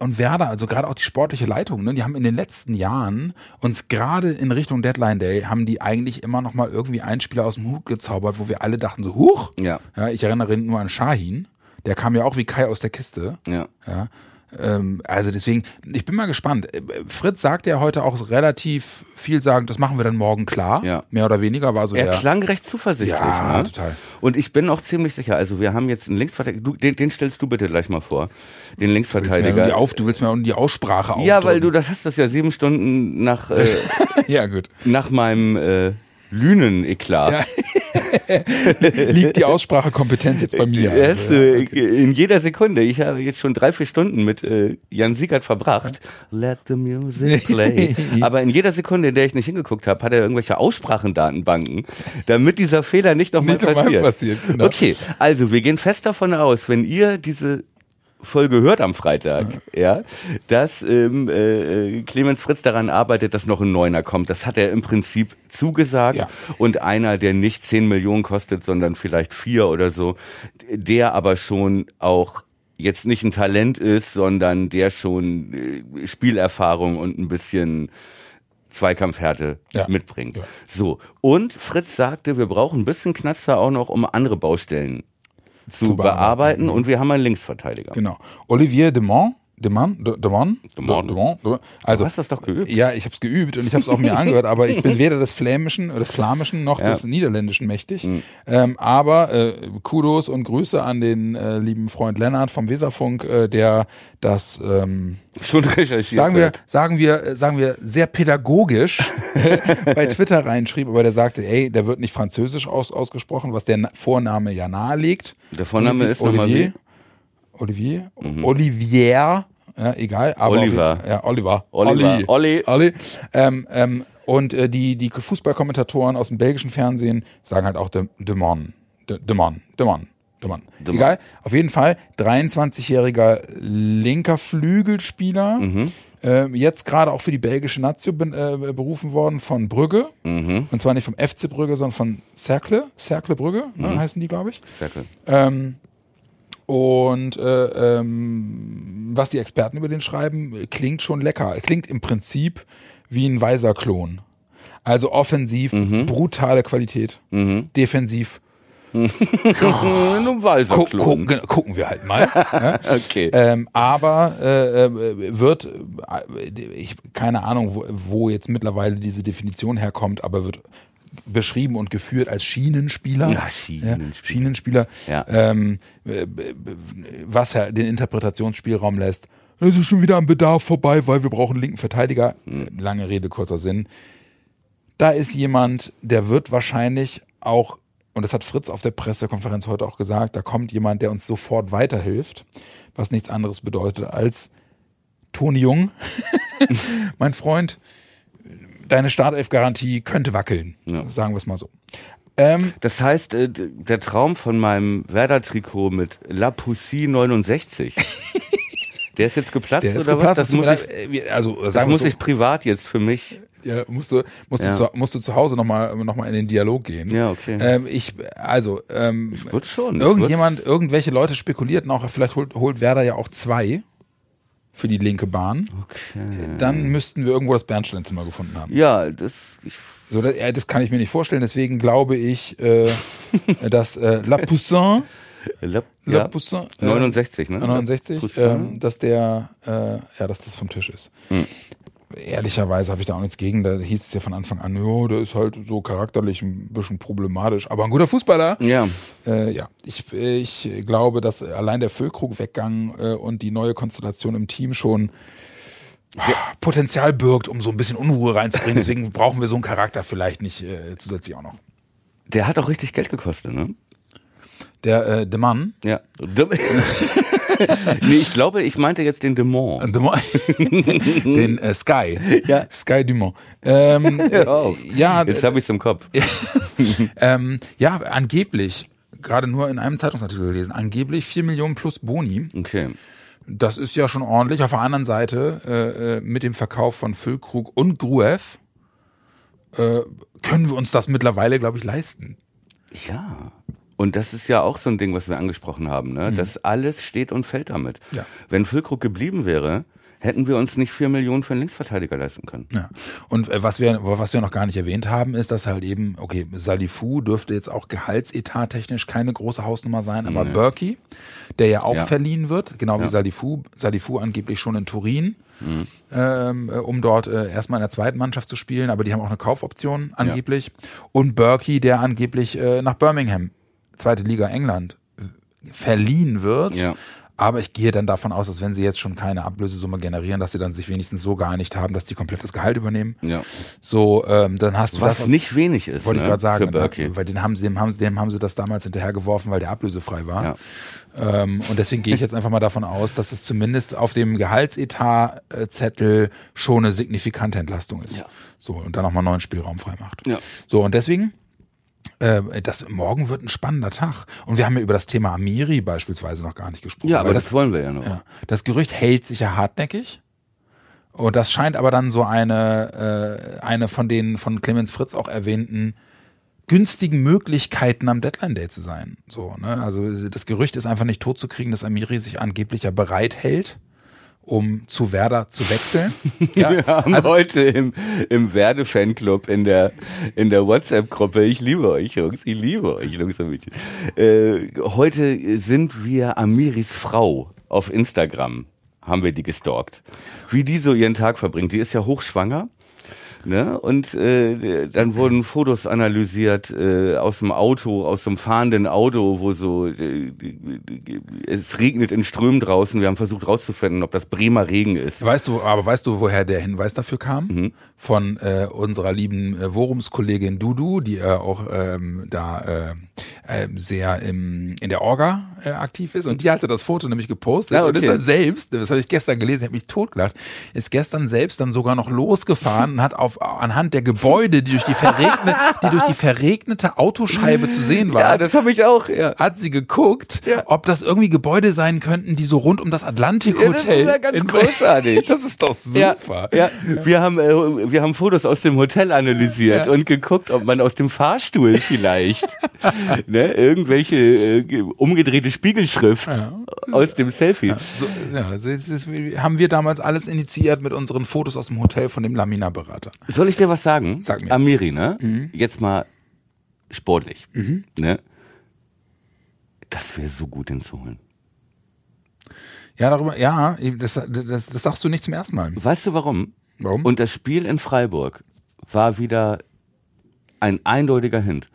und Werder, also gerade auch die sportliche Leitung, ne, die haben in den letzten Jahren uns gerade in Richtung Deadline Day haben die eigentlich immer noch mal irgendwie einen Spieler aus dem Hut gezaubert, wo wir alle dachten so, huch. Ja. Ja, ich erinnere nur an Shahin, der kam ja auch wie Kai aus der Kiste. Ja. Ja. Ähm, also deswegen, ich bin mal gespannt. Äh, Fritz sagt ja heute auch relativ viel sagen, das machen wir dann morgen klar. Ja. Mehr oder weniger war so Er der. klang recht zuversichtlich. Ja, ne? total. Und ich bin auch ziemlich sicher, also wir haben jetzt einen Linksverteidiger, du, den, den stellst du bitte gleich mal vor, den Du willst mir Linksverteidiger. auf, du willst mir die Aussprache ja, weil du das hast das ja sieben Stunden nach, äh, ja, gut. nach meinem äh, Lünen-Eklat. Ja. Liegt die Aussprachekompetenz jetzt bei mir? Yes, Also, ja. äh, in jeder Sekunde. Ich habe jetzt schon drei, vier Stunden mit äh, Jan Siegert verbracht. Let the music play. Aber in jeder Sekunde, in der ich nicht hingeguckt habe, hat er irgendwelche Aussprachendatenbanken, damit dieser Fehler nicht nochmal noch mal passiert. passiert, genau. Okay, also wir gehen fest davon aus, wenn ihr diese Folge hört am Freitag, ja, dass ähm, äh, Clemens Fritz daran arbeitet, dass noch ein Neuner kommt. Das hat er im Prinzip zugesagt. Ja. Und einer, der nicht 10 Millionen kostet, sondern vielleicht vier oder so, der aber schon auch jetzt nicht ein Talent ist, sondern der schon äh, Spielerfahrung und ein bisschen Zweikampfhärte Ja. mitbringt. Ja. So. Und Fritz sagte, wir brauchen ein bisschen Knatzer auch noch, um andere Baustellen zu, Zu bearbeiten. bearbeiten. Und wir haben einen Linksverteidiger. Genau. Olivier Demont, Demont, De- Demont, Demont. Demont, De- also Du hast das doch geübt. Ja, ich habe es geübt und ich habe es auch mir angehört, aber ich bin weder des Flämischen, des Flamischen noch Ja. Mhm. des Niederländischen mächtig. Ähm, aber äh, Kudos und Grüße an den äh, lieben Freund Lennart vom Weserfunk, äh, der das ähm, Schon recherchiert. sagen wir, wird. sagen wir, äh, sagen wir sehr pädagogisch bei Twitter reinschrieb, aber der sagte, ey, der wird nicht Französisch aus, ausgesprochen, was der Na- Vorname ja nahelegt. Der Vorname Olivier- ist nochmal wie? Olivier, Olivier, ja, egal. Aber Mhm. Oliver. ja, Oliver. Oliver. Olli. Olli. Olli. Ähm, ähm, und äh, die, die Fußballkommentatoren aus dem belgischen Fernsehen sagen halt auch de, de Mon. De, de Mon. De Mon. De Mon. De Mon. Egal. Auf jeden Fall 23-jähriger linker Flügelspieler. Mhm. Äh, jetzt gerade auch für die belgische Nazio äh, berufen worden von Brügge. Mhm. Und zwar nicht vom FC Brügge, sondern von Cercle. Cercle Brügge, ne, Mhm. heißen die, glaube ich. Gut. Ähm, und äh, ähm, was die Experten über den schreiben, klingt schon lecker. Klingt im Prinzip wie ein weiser Klon. Also offensiv, Mhm. brutale Qualität. Defensiv, Nun weiser gu Klon. gucken, gucken wir halt mal. ja? Okay. ähm, aber äh, äh, wird, äh, ich keine Ahnung, wo, wo jetzt mittlerweile diese Definition herkommt, aber wird beschrieben und geführt als Schienenspieler. Ja, Schienenspieler. Schienenspieler. Ja. Ähm, äh, b- was ja den Interpretationsspielraum lässt. Es ist schon wieder am Bedarf vorbei, weil wir brauchen einen linken Verteidiger. Hm. Lange Rede, kurzer Sinn. Da ist jemand, der wird wahrscheinlich auch, und das hat Fritz auf der Pressekonferenz heute auch gesagt, da kommt jemand, der uns sofort weiterhilft, was nichts anderes bedeutet als Toni Jung, mein Freund, deine Startelf-Garantie könnte wackeln, Ja. sagen wir es mal so. Ähm, Das heißt, äh, der Traum von meinem Werder-Trikot mit La Pussy 69, der ist jetzt geplatzt der ist oder geplatzt, was? Das muss, ich, äh, also das muss so, ich privat jetzt für mich. ja, musst du musst Ja. du zu, musst du zu Hause nochmal noch mal in den Dialog gehen. Ja, okay. Ähm, ich also ähm, Wird schon. Ich Irgendjemand, irgendwelche Leute spekulierten auch, vielleicht holt, holt Werder ja auch zwei für die linke Bahn. Okay. Dann müssten wir irgendwo das Bernsteinzimmer gefunden haben. Ja, das. Ich, So, das, das kann ich mir nicht vorstellen. Deswegen glaube ich, äh, dass äh, La Poussin, La, La ja, Poussin, äh, 69, ne? 69, Poussin. ähm, dass der, äh, ja, dass das vom Tisch ist. Hm. Ehrlicherweise habe ich da auch nichts gegen. Da hieß es ja von Anfang an, ja, der ist halt so charakterlich ein bisschen problematisch, aber ein guter Fußballer. Ja. Äh, ja, ich, ich glaube, dass allein der Füllkrug-Weggang äh, und die neue Konstellation im Team schon ah, Potenzial birgt, um so ein bisschen Unruhe reinzubringen. Deswegen brauchen wir so einen Charakter vielleicht nicht äh, zusätzlich auch noch. Der hat auch richtig Geld gekostet, ne? Der, äh, der Mann, Ja. nee, ich glaube, ich meinte jetzt den Demont. den äh, Sky. Ja. Sky Dumont. Ähm, Hör auf. ja, Jetzt habe ich's im Kopf. ähm, ja, angeblich, gerade nur in einem Zeitungsartikel gelesen, angeblich 4 Millionen plus Boni. Okay. Das ist ja schon ordentlich. Auf der anderen Seite, äh, äh, mit dem Verkauf von Füllkrug und Gruev, äh, können wir uns das mittlerweile, glaube ich, leisten. Ja. Und das ist ja auch so ein Ding, was wir angesprochen haben, ne? Das alles steht und fällt damit. Ja. Wenn Füllkrug geblieben wäre, hätten wir uns nicht vier Millionen für einen Linksverteidiger leisten können. Ja. Und äh, was wir, was wir noch gar nicht erwähnt haben, ist, dass halt eben, okay, Salifu dürfte jetzt auch gehaltsetat technisch keine große Hausnummer sein, aber Nee. Berkey, der ja auch Ja. verliehen wird, genau wie Ja. Salifu, Salifu angeblich schon in Turin, Mhm. ähm, äh, um dort äh, erstmal in der zweiten Mannschaft zu spielen, aber die haben auch eine Kaufoption angeblich. Und Berkey, der angeblich äh, nach Birmingham, zweite Liga England, verliehen wird. Ja. Aber ich gehe dann davon aus, dass wenn sie jetzt schon keine Ablösesumme generieren, dass sie dann sich wenigstens so geeinigt haben, dass die komplett das Gehalt übernehmen. Ja. So, ähm, dann hast du Was das. nicht wenig ist, wollte ne? ich gerade sagen, ne? weil den haben sie, dem haben sie, dem haben sie das damals hinterhergeworfen, weil der ablösefrei war. Ja. Ähm, und deswegen gehe ich jetzt einfach mal davon aus, dass es zumindest auf dem Gehaltsetat-Zettel schon eine signifikante Entlastung ist. Ja. So, und dann nochmal neuen Spielraum freimacht. Ja. So, und deswegen, das, morgen wird ein spannender Tag. Und wir haben ja über das Thema Amiri beispielsweise noch gar nicht gesprochen. Ja, aber weil das, wollen wir ja noch. ja. Das Gerücht hält sich ja hartnäckig. Und das scheint aber dann so eine, äh, eine von den von Clemens Fritz auch erwähnten günstigen Möglichkeiten am Deadline Day zu sein. So, ne? Also das Gerücht ist einfach nicht totzukriegen, dass Amiri sich angeblich ja bereit hält, um zu Werder zu wechseln. Ja, Wir haben also, heute im, im Werde-Fanclub in der, in der WhatsApp-Gruppe, ich liebe euch Jungs, ich liebe euch Jungs und Mädchen. Äh, heute sind wir Amiris Frau auf Instagram, haben wir die gestalkt. Wie die so ihren Tag verbringt. Die ist ja hochschwanger. Ne? Und äh, dann wurden Fotos analysiert äh, aus dem Auto, aus dem fahrenden Auto, wo so äh, es regnet in Strömen draußen. Wir haben versucht rauszufinden, ob das Bremer Regen ist. Weißt du, aber weißt du, woher der Hinweis dafür kam? Mhm. Von äh, unserer lieben äh, Forumskollegin Dudu, die äh, auch ähm, da äh, äh, sehr im, in der Orga äh, aktiv ist. Und die hatte das Foto nämlich gepostet Ja, und ist okay. dann selbst, das habe ich gestern gelesen, ich habe mich totgelacht, ist gestern selbst dann sogar noch losgefahren und hat auf anhand der Gebäude, die durch die verregnete, die durch die verregnete Autoscheibe zu sehen waren, Ja, das habe ich auch. Ja. hat sie geguckt, Ja. ob das irgendwie Gebäude sein könnten, die so rund um das Atlantik Ja, das ist ja ganz großartig. Das ist doch Ja, super. ja. Wir haben äh, wir haben Fotos aus dem Hotel analysiert Ja. und geguckt, ob man aus dem Fahrstuhl vielleicht ne, irgendwelche äh, umgedrehte Spiegelschrift aus dem Selfie. So, ja, das ist, haben wir damals alles initiiert mit unseren Fotos aus dem Hotel von dem Lamina-Berater. Soll ich dir was sagen? Sag mir. Amiri, ne? Jetzt mal sportlich, ne? Das wäre so gut, den zu holen. Ja, darüber, ja, das, das, das sagst du nicht zum ersten Mal. Weißt du warum? Warum? Und das Spiel in Freiburg war wieder ein eindeutiger Hint,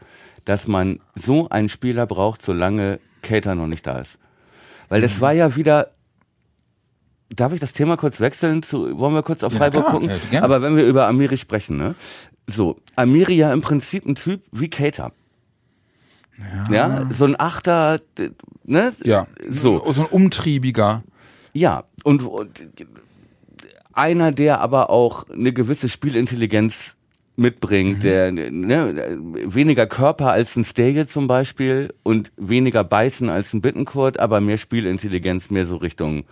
dass man so einen Spieler braucht, solange Cater noch nicht da ist. Weil Mhm. das war ja wieder. Darf ich das Thema kurz wechseln? Zu, wollen wir kurz auf Ja, Freiburg klar, gucken? ja. Aber wenn wir über Amiri sprechen, ne? So, Amiri ja im Prinzip ein Typ wie Cater. Ja. so ein Achter, ne? ja, So. so ein umtriebiger. Ja, und, und einer, der aber auch eine gewisse Spielintelligenz mitbringt, der ne, weniger Körper als ein Stege zum Beispiel und weniger Beißen als ein Bittenkurt, aber mehr Spielintelligenz, mehr so Richtung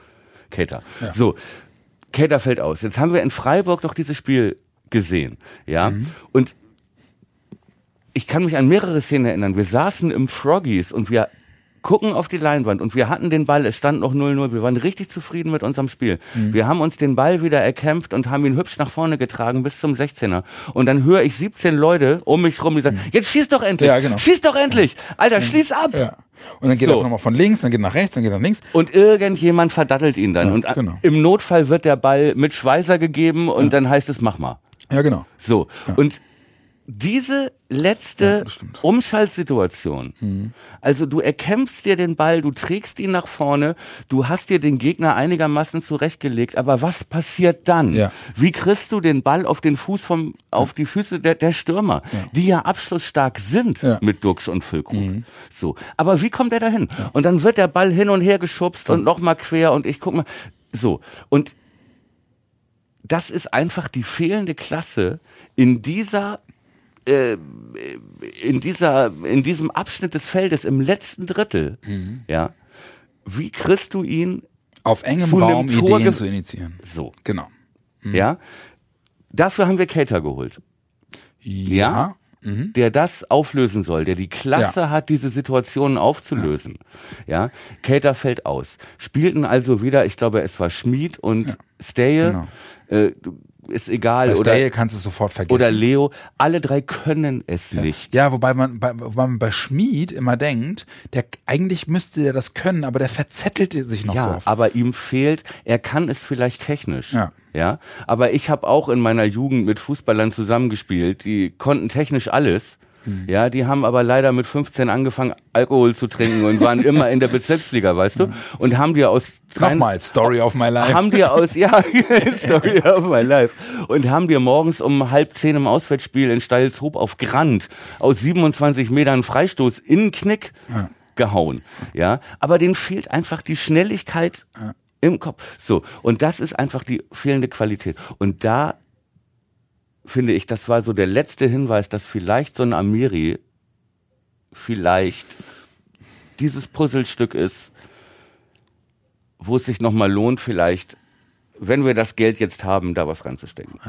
Cater. So, Cater fällt aus. Jetzt haben wir in Freiburg doch dieses Spiel gesehen, ja, und ich kann mich an mehrere Szenen erinnern. Wir saßen im Froggies und wir gucken auf die Leinwand und wir hatten den Ball, es stand noch 0-0, wir waren richtig zufrieden mit unserem Spiel. Wir haben uns den Ball wieder erkämpft und haben ihn hübsch nach vorne getragen bis zum 16er. Und dann höre ich 17 Leute um mich rum, die sagen, jetzt schieß doch endlich, Ja, genau. schieß doch endlich, Alter, schließ ab. Ja. Und dann geht So. er nochmal von links, dann geht er nach rechts, dann geht er nach links. Und irgendjemand verdattelt ihn dann. Ja, und äh, genau. im Notfall wird der Ball mit Schweißer gegeben und dann heißt es, mach mal. Ja, genau. So. Und diese letzte Ja. Umschaltsituation, also du erkämpfst dir den Ball, du trägst ihn nach vorne, du hast dir den Gegner einigermaßen zurechtgelegt, aber was passiert dann? Ja. Wie kriegst du den Ball auf den Fuß vom, auf die Füße der, der Stürmer, die ja abschlussstark sind Ja. Mhm. mit Duxch und Füllkrug? So. Aber wie kommt er dahin? Und dann wird der Ball hin und her geschubst und nochmal quer und ich guck mal, so. Und das ist einfach die fehlende Klasse in dieser äh, in dieser in diesem Abschnitt des Feldes im letzten Drittel. Mhm. Ja. Wie kriegst du ihn Auf engem Raum Tor Ideen zu initiieren. so? Genau. Ja. Dafür haben wir Cater geholt, Ja. der das auflösen soll, der die Klasse hat, diese Situationen aufzulösen. Ja. Cater fällt aus. Spielten also wieder, ich glaube, es war Schmid und Steje. Äh, du- ist egal. Bei oder, Stay kannst du es sofort vergessen. oder Leo. Alle drei können es nicht. Ja, wobei man bei, wobei man bei Schmied immer denkt, der eigentlich müsste der das können, aber der verzettelt sich noch so Ja, oft. aber ihm fehlt, er kann es vielleicht technisch. Ja. Ja, aber ich habe auch in meiner Jugend mit Fußballern zusammengespielt, die konnten technisch alles. Ja, die haben aber leider mit 15 angefangen, Alkohol zu trinken und waren immer in der Bezirksliga, weißt du? Und haben dir aus Nochmal, Story of my life. haben dir aus, ja, Story of my life. Und haben dir morgens um halb zehn im Auswärtsspiel in Steilshoop auf Grand aus 27 Metern Freistoß in den Knick gehauen. Ja, aber denen fehlt einfach die Schnelligkeit im Kopf. So. Und das ist einfach die fehlende Qualität. Und da finde ich, das war so der letzte Hinweis, dass vielleicht so ein Amiri vielleicht dieses Puzzlestück ist, wo es sich nochmal lohnt, vielleicht, wenn wir das Geld jetzt haben, da was reinzustecken.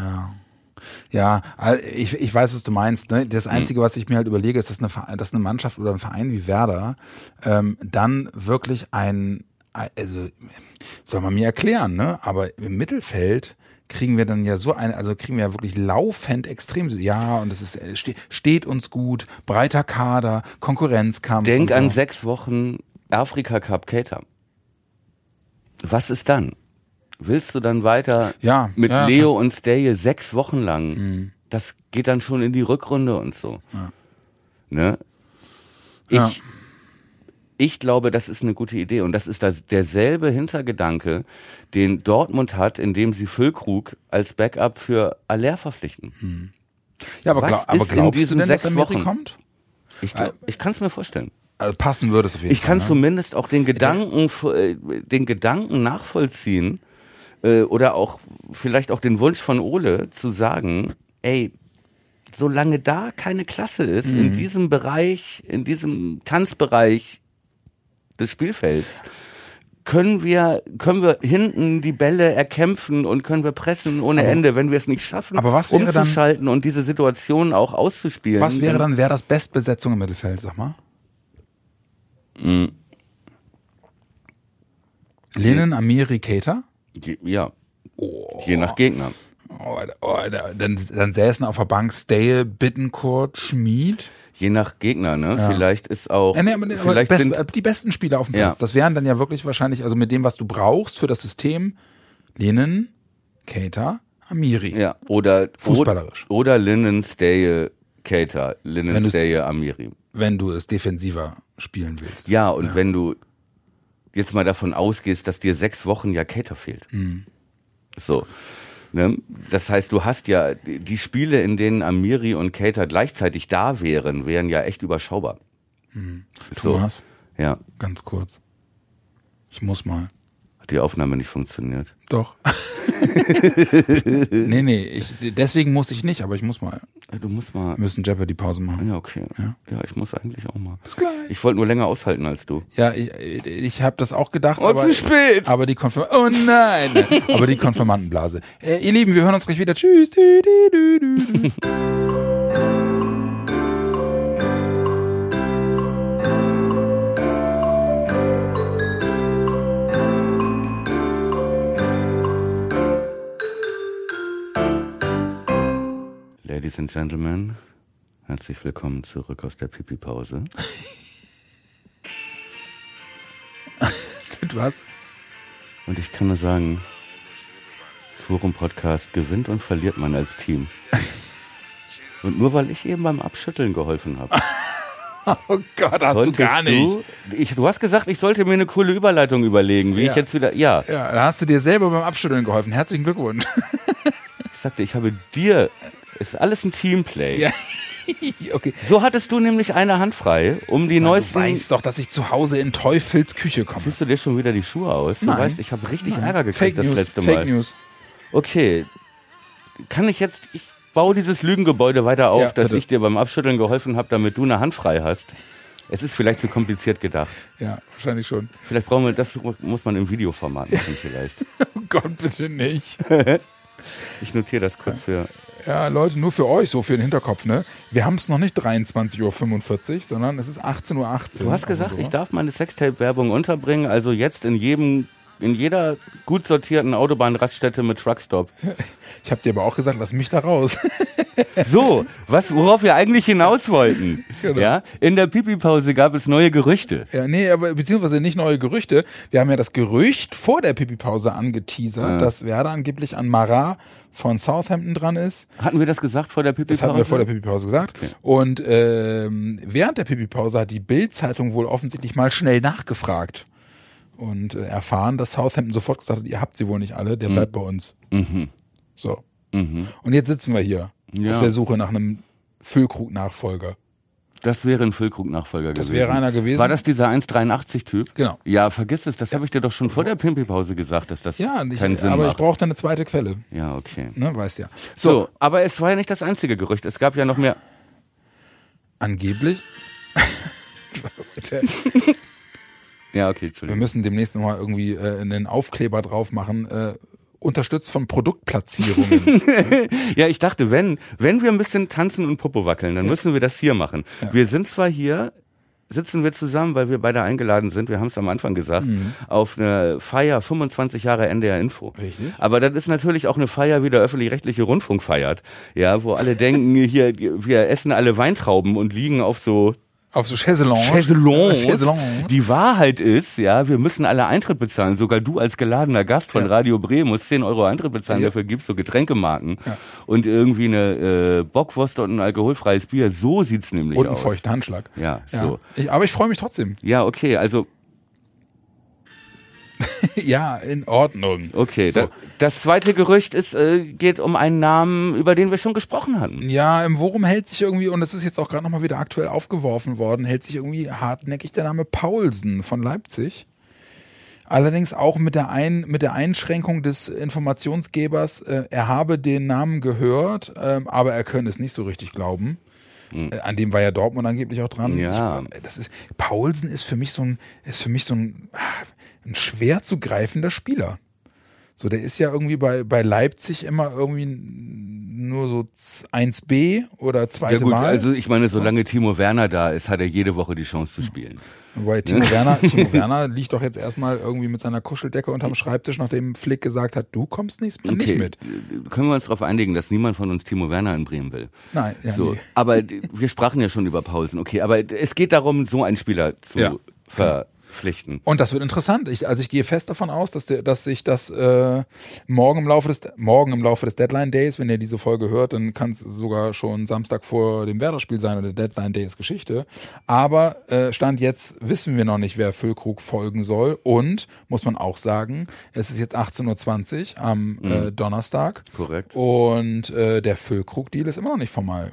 Ja, also ich, ich weiß, was du meinst. Ne? Das Hm. Einzige, was ich mir halt überlege, ist, dass eine, dass eine Mannschaft oder ein Verein wie Werder ähm, dann wirklich ein, also soll man mir erklären, ne? aber im Mittelfeld kriegen wir dann ja so eine, also kriegen wir ja wirklich laufend extrem, ja, und es ist, äh, ste steht uns gut, breiter Kader, Konkurrenzkampf. Denk so. an sechs Wochen Afrika Cup Cater. Was ist dann? Willst du dann weiter Ja, mit ja, Leo und Steje sechs Wochen lang? Das geht dann schon in die Rückrunde und so. Ne? Ich, Ja. Ich glaube, das ist eine gute Idee und das ist das, derselbe Hintergedanke, den Dortmund hat, indem sie Füllkrug als Backup für Aller verpflichten. Ja, aber, glaub, aber glaubst du denn, dass Wochen? kommt? Ich, glaub, ich kann es mir vorstellen. Also passen würde es auf jeden Ich Fall. kann ne? zumindest auch den Gedanken, äh, den Gedanken nachvollziehen äh, oder auch vielleicht auch den Wunsch von Ole zu sagen, ey, solange da keine Klasse ist Mhm. in diesem Bereich, in diesem Tanzbereich des Spielfelds, können wir, können wir hinten die Bälle erkämpfen und können wir pressen ohne Ende, wenn wir es nicht schaffen, aber was wäre dann- umzuschalten und diese Situation auch auszuspielen. Was wäre dann, wäre das Bestbesetzung im Mittelfeld, sag mal? Mhm. Linen, Amiri, Keita? Ja. Je nach Gegner. Oh, oh, da- dann, dann säßen auf der Bank Stale, Bittencourt, Schmid. Je nach Gegner, ne? Vielleicht ist auch, Äh, nee, aber, vielleicht best, sind, die besten Spieler auf dem Ja. Platz. Das wären dann ja wirklich wahrscheinlich, also mit dem, was du brauchst für das System, Linen, Keita, Amiri. ja, oder, Fußballerisch. Oder Linnen, Staye, Cater, Wenn Linnen, du's- Staye, Amiri. Wenn du es defensiver spielen willst. Ja, und wenn du jetzt mal davon ausgehst, dass dir sechs Wochen ja Cater fehlt. Mhm. So. Ne? Das heißt, du hast ja, die Spiele, in denen Amiri und Cater gleichzeitig da wären, wären ja echt überschaubar. So. Mhm. Thomas, Ja, ganz kurz. Ich muss mal. Die Aufnahme nicht funktioniert. Doch. nee, nee, ich, deswegen muss ich nicht, aber ich muss mal. Du musst mal. Wir müssen Jeopardy-Pause machen. Ja, okay. Ja. ich muss eigentlich auch mal. Bis gleich. Ich wollte nur länger aushalten als du. Ja, ich, ich habe das auch gedacht, Und aber, zu spät. aber die Konfirm Oh nein! aber die Konfirmandenblase. Äh, ihr Lieben, wir hören uns gleich wieder. Tschüss. Dü, dü, dü, Ladies and Gentlemen, herzlich willkommen zurück aus der Pipi-Pause. Hast. Und ich kann nur sagen, das Forum Podcast gewinnt und verliert man als Team. Und nur weil ich eben beim Abschütteln geholfen habe. Oh Gott, hast du gar nicht. Du, ich, du hast gesagt, ich sollte mir eine coole Überleitung überlegen, wie Ja. ich jetzt wieder. Ja, Ja, da hast du dir selber beim Abschütteln geholfen. Herzlichen Glückwunsch. ich sagte, ich habe dir. Ist alles ein Teamplay. Ja. okay. So hattest du nämlich eine Hand frei, um die Du neuesten. weißt doch, dass ich zu Hause in Teufels Küche komme. Ziehst du dir schon wieder die Schuhe aus? Du Nein. weißt, ich habe richtig Nein. Ärger gekriegt Fake das News, letzte Fake Mal. News. Okay. Kann ich jetzt. Ich baue dieses Lügengebäude weiter auf, Ja, dass ich dir beim Abschütteln geholfen habe, damit du eine Hand frei hast. Es ist vielleicht zu kompliziert gedacht. Ja, wahrscheinlich schon. Vielleicht brauchen wir, das muss man im Videoformat machen vielleicht. Oh Gott, bitte nicht. Ich notiere das kurz für. Ja, Leute, nur für euch, so für den Hinterkopf, ne? Wir haben es noch nicht 23.45 Uhr, sondern es ist 18.18 Uhr. Du hast gesagt, so. ich darf meine Sextape-Werbung unterbringen, also jetzt in jedem, in jeder gut sortierten Autobahnraststätte mit Truckstop. Ich habe dir aber auch gesagt, lass mich da raus. So, was, worauf wir eigentlich hinaus wollten. Genau. Ja, in der Pipi-Pause gab es neue Gerüchte. ja, nee, aber beziehungsweise nicht neue Gerüchte. Wir haben ja das Gerücht vor der Pipi-Pause angeteasert, dass Werder angeblich an Marat von Southampton dran ist. Hatten wir das gesagt vor der Pipi-Pause? Das hatten wir vor der Pipi-Pause gesagt. Und ähm, während der Pipi-Pause hat die Bild-Zeitung wohl offensichtlich mal schnell nachgefragt und äh, erfahren, dass Southampton sofort gesagt hat, ihr habt sie wohl nicht alle, der bleibt bei uns. So. Und jetzt sitzen wir hier Ja. auf der Suche nach einem Füllkrug-Nachfolger. Das wäre ein Füllkrug-Nachfolger Das gewesen. wäre einer gewesen. War das dieser 1,83-Typ? Genau. Ja, vergiss es, das habe ich dir doch schon vor der Pipi-Pause gesagt, dass das Ja, ich, keinen Sinn aber ich macht. brauchte eine zweite Quelle, ja, okay. ne, weißt ja. So, aber es war ja nicht das einzige Gerücht. Es gab ja noch mehr. Angeblich. Ja, okay, Wir Entschuldigung. müssen demnächst nochmal irgendwie äh, einen Aufkleber drauf machen, äh, unterstützt von Produktplatzierungen. Ja, ich dachte, wenn, wenn wir ein bisschen tanzen und Popo wackeln, dann müssen wir das hier machen. Wir sind zwar hier, sitzen wir zusammen, weil wir beide eingeladen sind, wir haben es am Anfang gesagt, auf eine Feier 25 Jahre NDR Info. Richtig. Aber das ist natürlich auch eine Feier, wie der öffentlich-rechtliche Rundfunk feiert. Ja, wo alle denken, hier, wir essen alle Weintrauben und liegen auf so Auf so Chaiselons. Chaiselons. Chaiselons. Die Wahrheit ist, ja, wir müssen alle Eintritt bezahlen. Sogar du als geladener Gast von Ja. Radio Bremen musst 10 Euro Eintritt bezahlen. Ja. Dafür gibt's so Getränkemarken und irgendwie eine äh, Bockwurst und ein alkoholfreies Bier. So sieht's nämlich Und einen aus. feuchten Handschlag. Ja, so. Ich, aber ich freue mich trotzdem. Ja, okay, also ja, in Ordnung. okay. So. Da, das zweite Gerücht ist, äh, geht um einen Namen, über den wir schon gesprochen hatten. Ja, im Worum hält sich irgendwie, und das ist jetzt auch gerade nochmal wieder aktuell aufgeworfen worden, hält sich irgendwie hartnäckig der Name Paulsen von Leipzig. Allerdings auch mit der, Ein, mit der Einschränkung des Informationsgebers, äh, er habe den Namen gehört, ähm, aber er könne es nicht so richtig glauben. Äh, An dem war ja Dortmund angeblich auch dran. Ja. Ich, das ist, Paulsen ist für mich so ein, ist für mich so ein, ah, ein schwer zu greifender Spieler. So, der ist ja irgendwie bei, bei Leipzig immer irgendwie nur so 1B oder zweite Ja gut, Wahl. also ich meine, solange Timo Werner da ist, hat er jede Woche die Chance zu spielen. Wobei Timo Werner, Timo Werner liegt doch jetzt erstmal irgendwie mit seiner Kuscheldecke unterm Schreibtisch, nachdem Flick gesagt hat, du kommst nächstes Mal nicht mit. Können wir uns darauf einigen, dass niemand von uns Timo Werner in Bremen will? Nein, ja, so, nee. aber wir sprachen ja schon über Pausen. Okay, aber es geht darum, so einen Spieler zu Ja. Verpflichten. Und das wird interessant. Ich, also ich gehe fest davon aus, dass, der, dass sich das äh, morgen im Laufe des morgen im Laufe des Deadline Days, wenn ihr diese Folge hört, dann kann es sogar schon Samstag vor dem Werder-Spiel sein und der Deadline Day ist Geschichte. Aber äh, stand jetzt wissen wir noch nicht, wer Füllkrug folgen soll. Und muss man auch sagen, es ist jetzt 18:20 Uhr am äh, Donnerstag. Korrekt. Und äh, der Füllkrug-Deal ist immer noch nicht formal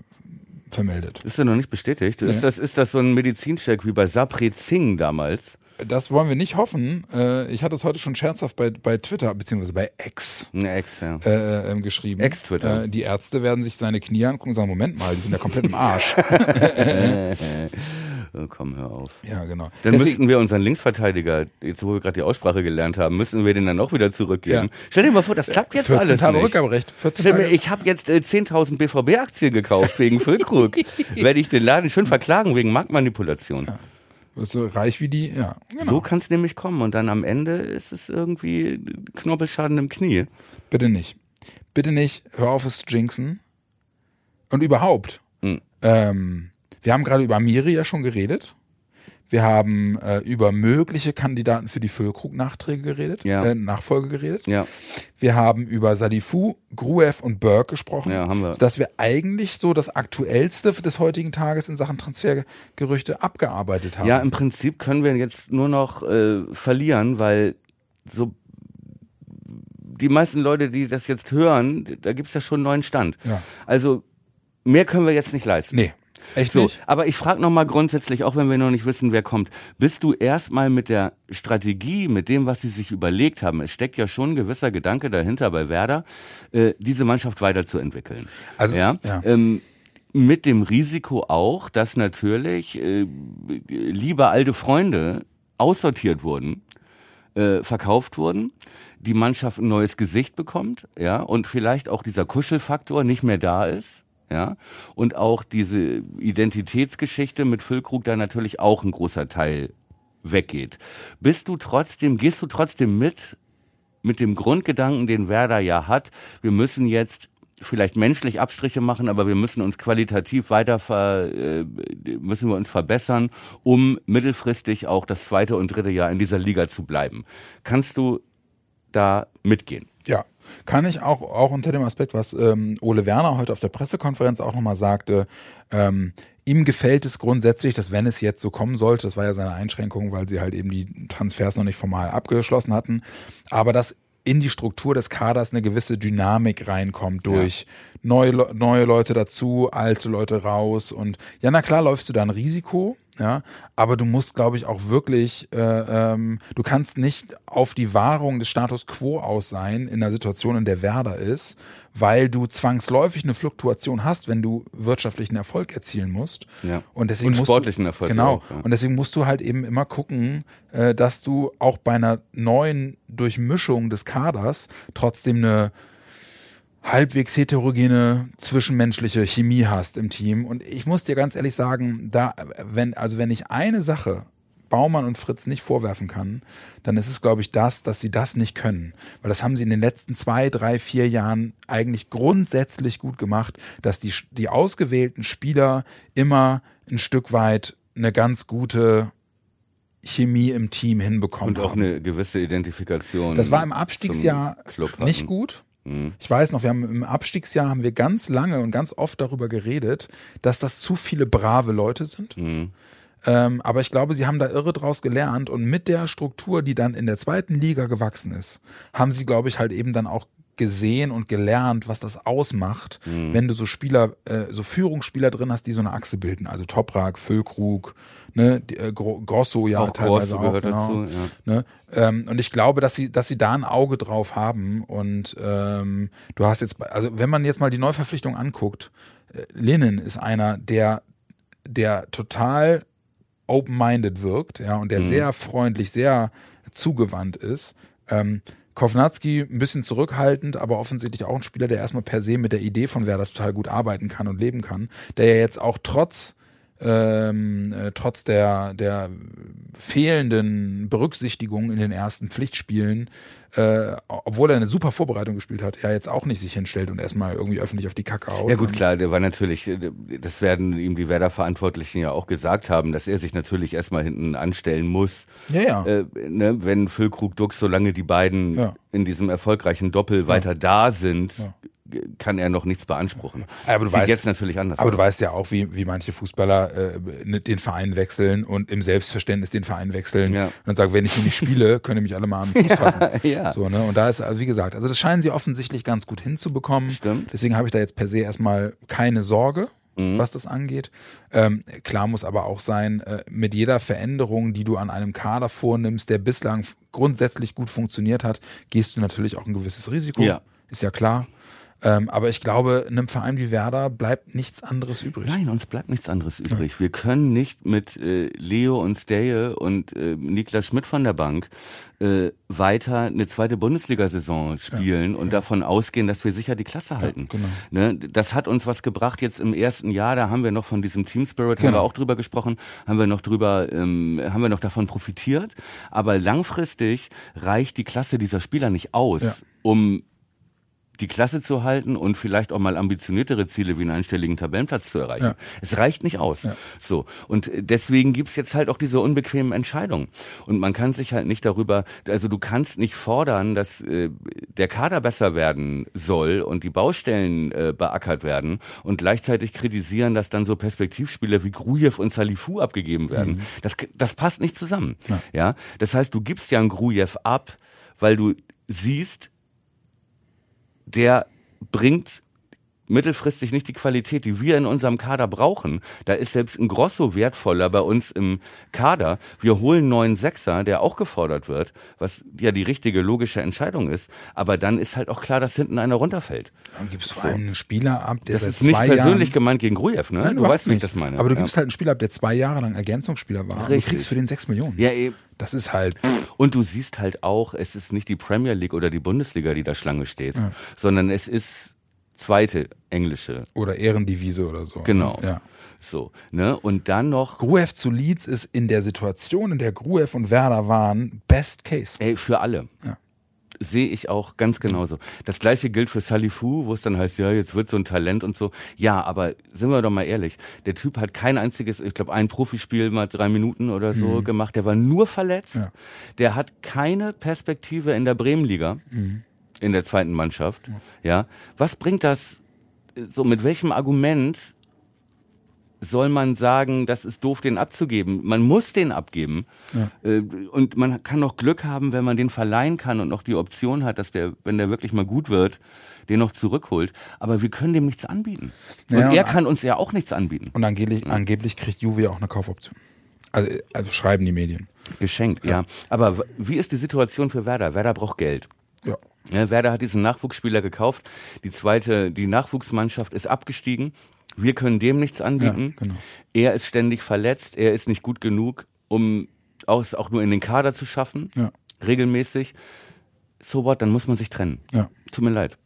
vermeldet. Ist ja noch nicht bestätigt. Ist, das, ist das so ein Medizincheck wie bei Sapre Singh damals? Das wollen wir nicht hoffen. Äh, ich hatte es heute schon scherzhaft bei, bei Twitter, beziehungsweise bei X. Ex, ja. äh, ähm, geschrieben. Ex-Twitter. Äh, die Ärzte werden sich seine Knie angucken und sagen, Moment mal, die sind ja komplett im Arsch. Oh, komm, hör auf. ja, genau. Dann Deswegen- müssten wir unseren Linksverteidiger, jetzt wo wir gerade die Aussprache gelernt haben, müssen wir den dann auch wieder zurückgeben. Ja. Stell dir mal vor, das klappt jetzt 14 alles Tage nicht. Rückgaberecht. 14 Stell mir, Tage. ich habe jetzt äh, 10.000 BVB-Aktien gekauft wegen Füllkrug. Werde ich den Laden schon verklagen wegen Marktmanipulation. Wirst du reich wie die, ja. Genau. So kann es nämlich kommen. Und dann am Ende ist es irgendwie Knorpelschaden im Knie. Bitte nicht. Bitte nicht, hör auf es zu jinxen. Und überhaupt, Mhm. ähm, wir haben gerade über Amiri ja schon geredet. Wir haben äh, über mögliche Kandidaten für die Füllkrug-Nachträge geredet, Ja. äh, Nachfolge geredet. Ja. Wir haben über Sadifu, Gruev und Burke gesprochen. Ja, haben wir. Dass wir eigentlich so das Aktuellste des heutigen Tages in Sachen Transfergerüchte abgearbeitet haben. Ja, im Prinzip können wir jetzt nur noch äh, verlieren, weil so die meisten Leute, die das jetzt hören, da gibt's ja schon einen neuen Stand. Ja. Also mehr können wir jetzt nicht leisten. Nee, echt So, nicht. aber ich frage noch mal grundsätzlich, auch wenn wir noch nicht wissen, wer kommt, bist du erstmal mit der Strategie, mit dem, was sie sich überlegt haben, es steckt ja schon ein gewisser Gedanke dahinter bei Werder, äh, diese Mannschaft weiterzuentwickeln. Also, ja, ja. Ähm, mit dem Risiko auch, dass natürlich äh, liebe alte Freunde aussortiert wurden, äh, verkauft wurden, die Mannschaft ein neues Gesicht bekommt, ja, und vielleicht auch dieser Kuschelfaktor nicht mehr da ist, ja, und auch diese Identitätsgeschichte mit Füllkrug da natürlich auch ein großer Teil weggeht. Bist du trotzdem, gehst du trotzdem mit, mit dem Grundgedanken, den Werder ja hat, wir müssen jetzt vielleicht menschlich Abstriche machen, aber wir müssen uns qualitativ weiter ver, äh, müssen wir uns verbessern, um mittelfristig auch das zweite und dritte Jahr in dieser Liga zu bleiben. Kannst du da mitgehen? Ja, kann ich auch, auch unter dem Aspekt, was ähm, Ole Werner heute auf der Pressekonferenz auch nochmal sagte, ähm, ihm gefällt es grundsätzlich, dass wenn es jetzt so kommen sollte, das war ja seine Einschränkung, weil sie halt eben die Transfers noch nicht formal abgeschlossen hatten, aber dass in die Struktur des Kaders eine gewisse Dynamik reinkommt durch neue, Le- neue Leute dazu, alte Leute raus und ja, na klar läufst du da ein Risiko, ja, aber du musst, glaube ich, auch wirklich, äh, ähm, du kannst nicht auf die Wahrung des Status quo aus sein in einer Situation, in der Werder ist, weil du zwangsläufig eine Fluktuation hast, wenn du wirtschaftlichen Erfolg erzielen musst. Ja. Und deswegen Und musst sportlichen du, Erfolg Genau. auch, ja. Und deswegen musst du halt eben immer gucken, äh, dass du auch bei einer neuen Durchmischung des Kaders trotzdem eine halbwegs heterogene zwischenmenschliche Chemie hast im Team. Und ich muss dir ganz ehrlich sagen, da, wenn, also wenn ich eine Sache Baumann und Fritz nicht vorwerfen kann, dann ist es, glaube ich, das, dass sie das nicht können. Weil das haben sie in den letzten zwei, drei, vier Jahren eigentlich grundsätzlich gut gemacht, dass die, die ausgewählten Spieler immer ein Stück weit eine ganz gute Chemie im Team hinbekommen Und auch haben. eine gewisse Identifikation. Das war im Abstiegsjahr nicht gut. Mhm. Ich weiß noch, wir haben im Abstiegsjahr haben wir ganz lange und ganz oft darüber geredet, dass das zu viele brave Leute sind. Mhm. Ähm, aber ich glaube, sie haben da irre draus gelernt und mit der Struktur, die dann in der zweiten Liga gewachsen ist, haben sie, glaube ich, halt eben dann auch gesehen und gelernt, was das ausmacht, Mhm. wenn du so Spieler, äh, so Führungsspieler drin hast, die so eine Achse bilden. Also Toprak, Füllkrug, ne, die, äh, Gro Grosso ja Auch teilweise Grosso gehört auch, genau. dazu, ja. Ne? Ähm, und ich glaube, dass sie, dass sie da ein Auge drauf haben. Und ähm, du hast jetzt, also wenn man jetzt mal die Neuverpflichtung anguckt, äh, Linnen ist einer, der, der total open-minded wirkt, ja, und der sehr freundlich, sehr zugewandt ist. Ähm, Kovnatski ein bisschen zurückhaltend, aber offensichtlich auch ein Spieler, der erstmal per se mit der Idee von Werder total gut arbeiten kann und leben kann, der ja jetzt auch trotz ähm, äh, trotz der der fehlenden Berücksichtigung in den ersten Pflichtspielen, äh, obwohl er eine super Vorbereitung gespielt hat, ja jetzt auch nicht sich hinstellt und erstmal irgendwie öffentlich auf die Kacke haut. Ja gut, klar, der war natürlich, äh, das werden ihm die Werder-Verantwortlichen ja auch gesagt haben, dass er sich natürlich erstmal hinten anstellen muss. Ja, ja. Äh, ne, wenn Füllkrug Dux, solange die beiden Ja. in diesem erfolgreichen Doppel weiter da sind, Ja. Kann er noch nichts beanspruchen. Aber du Sieht weißt- jetzt natürlich anders Aber aus. du weißt ja auch, wie, wie manche Fußballer äh, ne- den Verein wechseln und im Selbstverständnis den Verein wechseln Ja. und dann sagen, wenn ich hier nicht spiele, können mich alle mal am Fuß fassen. ja. So, ne? Und da ist, also wie gesagt, also das scheinen sie offensichtlich ganz gut hinzubekommen. Stimmt. Deswegen habe ich da jetzt per se erstmal keine Sorge, Mhm. was das angeht. Ähm, klar muss aber auch sein, äh, mit jeder Veränderung, die du an einem Kader vornimmst, der bislang grundsätzlich gut funktioniert hat, gehst du natürlich auch ein gewisses Risiko. Ja. Ist ja klar. Ähm, aber ich glaube, einem Verein wie Werder bleibt nichts anderes übrig. Nein, uns bleibt nichts anderes übrig. Wir können nicht mit äh, Leo und Steje und äh, Niklas Schmidt von der Bank äh, weiter eine zweite Bundesliga-Saison spielen und davon ausgehen, dass wir sicher die Klasse halten. genau. Ne? Das hat uns was gebracht jetzt im ersten Jahr. Da haben wir noch von diesem Team Spirit, haben Genau. wir auch drüber gesprochen, haben wir noch drüber, ähm, haben wir noch davon profitiert. Aber langfristig reicht die Klasse dieser Spieler nicht aus, Ja. um die Klasse zu halten und vielleicht auch mal ambitioniertere Ziele wie einen einstelligen Tabellenplatz zu erreichen. Ja. Es reicht nicht aus. Ja. So. Und deswegen gibt's jetzt halt auch diese unbequemen Entscheidungen. Und man kann sich halt nicht darüber, also du kannst nicht fordern, dass äh, der Kader besser werden soll und die Baustellen äh, beackert werden und gleichzeitig kritisieren, dass dann so Perspektivspieler wie Grujew und Salifu abgegeben werden. Das, das passt nicht zusammen. Ja. Ja. Das heißt, du gibst ja einen Grujew ab, weil du siehst, der bringt mittelfristig nicht die Qualität, die wir in unserem Kader brauchen. Da ist selbst ein Grosso wertvoller bei uns im Kader. Wir holen einen neuen Sechser, der auch gefordert wird, was ja die richtige logische Entscheidung ist. Aber dann ist halt auch klar, dass hinten einer runterfällt. Dann gibst du einen Spieler ab, der Das ist nicht persönlich Jahren, gemeint gegen Grujew, ne? Nein, du weißt, wie ich nicht. das meine. Aber du ja. gibst halt einen Spieler ab, der zwei Jahre lang Ergänzungsspieler war. Und du Richtig. kriegst für den sechs Millionen. Ja, eben. Das ist halt. Und du siehst halt auch, es ist nicht die Premier League oder die Bundesliga, die da Schlange steht, sondern es ist zweite englische. Oder Ehrendivise oder so. Genau. Ja. So, ne? Und dann noch, Gruev zu Leeds ist in der Situation, in der Gruev und Werder waren, best case. ey, für alle. Ja. Sehe ich auch ganz genauso. Das gleiche gilt für Salifu, wo es dann heißt, ja, jetzt wird so ein Talent und so. Ja, aber sind wir doch mal ehrlich, der Typ hat kein einziges, ich glaube, ein Profispiel mal drei Minuten oder so gemacht. Der war nur verletzt. Ja. Der hat keine Perspektive in der Bremenliga, in der zweiten Mannschaft. Ja. Was bringt das, so mit welchem Argument soll man sagen, das ist doof, den abzugeben. Man muss den abgeben. Äh, Und man kann noch Glück haben, wenn man den verleihen kann und noch die Option hat, dass der, wenn der wirklich mal gut wird, den noch zurückholt. Aber wir können dem nichts anbieten. Und Ja, er und- kann uns ja auch nichts anbieten. Und angeblich, angeblich kriegt Juve ja auch eine Kaufoption. Also, also schreiben die Medien. Geschenkt, ja. Aber w- wie ist die Situation für Werder? Werder braucht Geld. Ja. Ja, Werder hat diesen Nachwuchsspieler gekauft. Die zweite, die Nachwuchsmannschaft ist abgestiegen. Wir können dem nichts anbieten. Ja, genau. Er ist ständig verletzt. Er ist nicht gut genug, um es auch nur in den Kader zu schaffen. Ja. Regelmäßig. So what, dann muss man sich trennen. Ja. Tut mir leid.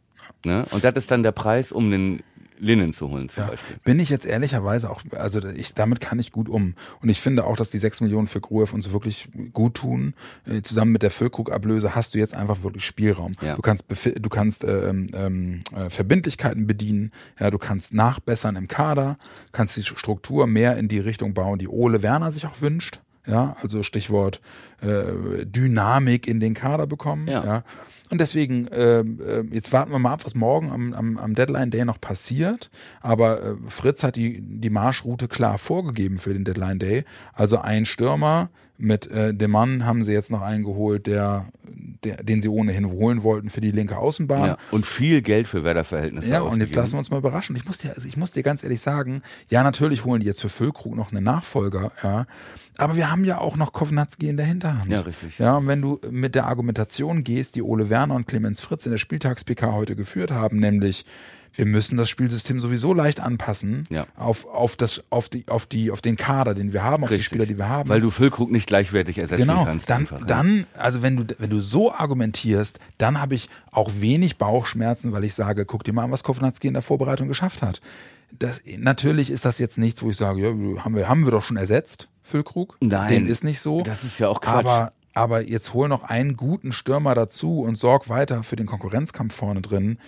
Ne? Und das ist dann der Preis, um den Linnen zu holen zum Ja, Beispiel. bin ich jetzt ehrlicherweise auch, also ich, damit kann ich gut um. Und ich finde auch, dass die sechs Millionen für Gruev uns wirklich gut tun. Äh, Zusammen mit der Füllkrug-Ablöse hast du jetzt einfach wirklich Spielraum. Ja. Du kannst, du kannst ähm, ähm, äh, Verbindlichkeiten bedienen, ja, du kannst nachbessern im Kader, kannst die Struktur mehr in die Richtung bauen, die Ole Werner sich auch wünscht. Ja, also Stichwort äh, Dynamik in den Kader bekommen. Ja. Ja. Und deswegen, äh, jetzt warten wir mal ab, was morgen am, am, am Deadline Day noch passiert. Aber äh, Fritz hat die, die Marschroute klar vorgegeben für den Deadline Day. Also ein Stürmer mit äh, dem Mann haben sie jetzt noch eingeholt, der, der, den sie ohnehin holen wollten für die linke Außenbahn. Ja. Und viel Geld für Werder-Verhältnisse Ja, und jetzt lassen wir uns mal überraschen. Ich muss dir, also ich muss dir ganz ehrlich sagen, ja, natürlich holen die jetzt für Füllkrug noch einen Nachfolger, ja. Aber wir haben ja auch noch Kovnatski in der Hinterhand. Ja, richtig. Ja, und wenn du mit der Argumentation gehst, die Ole Werner und Clemens Fritz in der Spieltags-PK heute geführt haben, nämlich, wir müssen das Spielsystem sowieso leicht anpassen Ja. auf, auf das, auf die, auf die, auf den Kader, den wir haben, auf die. Spieler, die wir haben. Weil du Füllkrug nicht gleichwertig ersetzen Genau, kannst. dann, einfach, dann, also wenn du, wenn du so argumentierst, dann habe ich auch wenig Bauchschmerzen, weil ich sage, guck dir mal an, was Kovnatski in der Vorbereitung geschafft hat. Das, natürlich ist das jetzt nichts, wo ich sage, ja, haben wir, haben wir doch schon ersetzt, Füllkrug. Nein, Dem ist nicht so. das ist ja auch Quatsch. Aber, aber jetzt hol noch einen guten Stürmer dazu und sorg weiter für den Konkurrenzkampf vorne drin.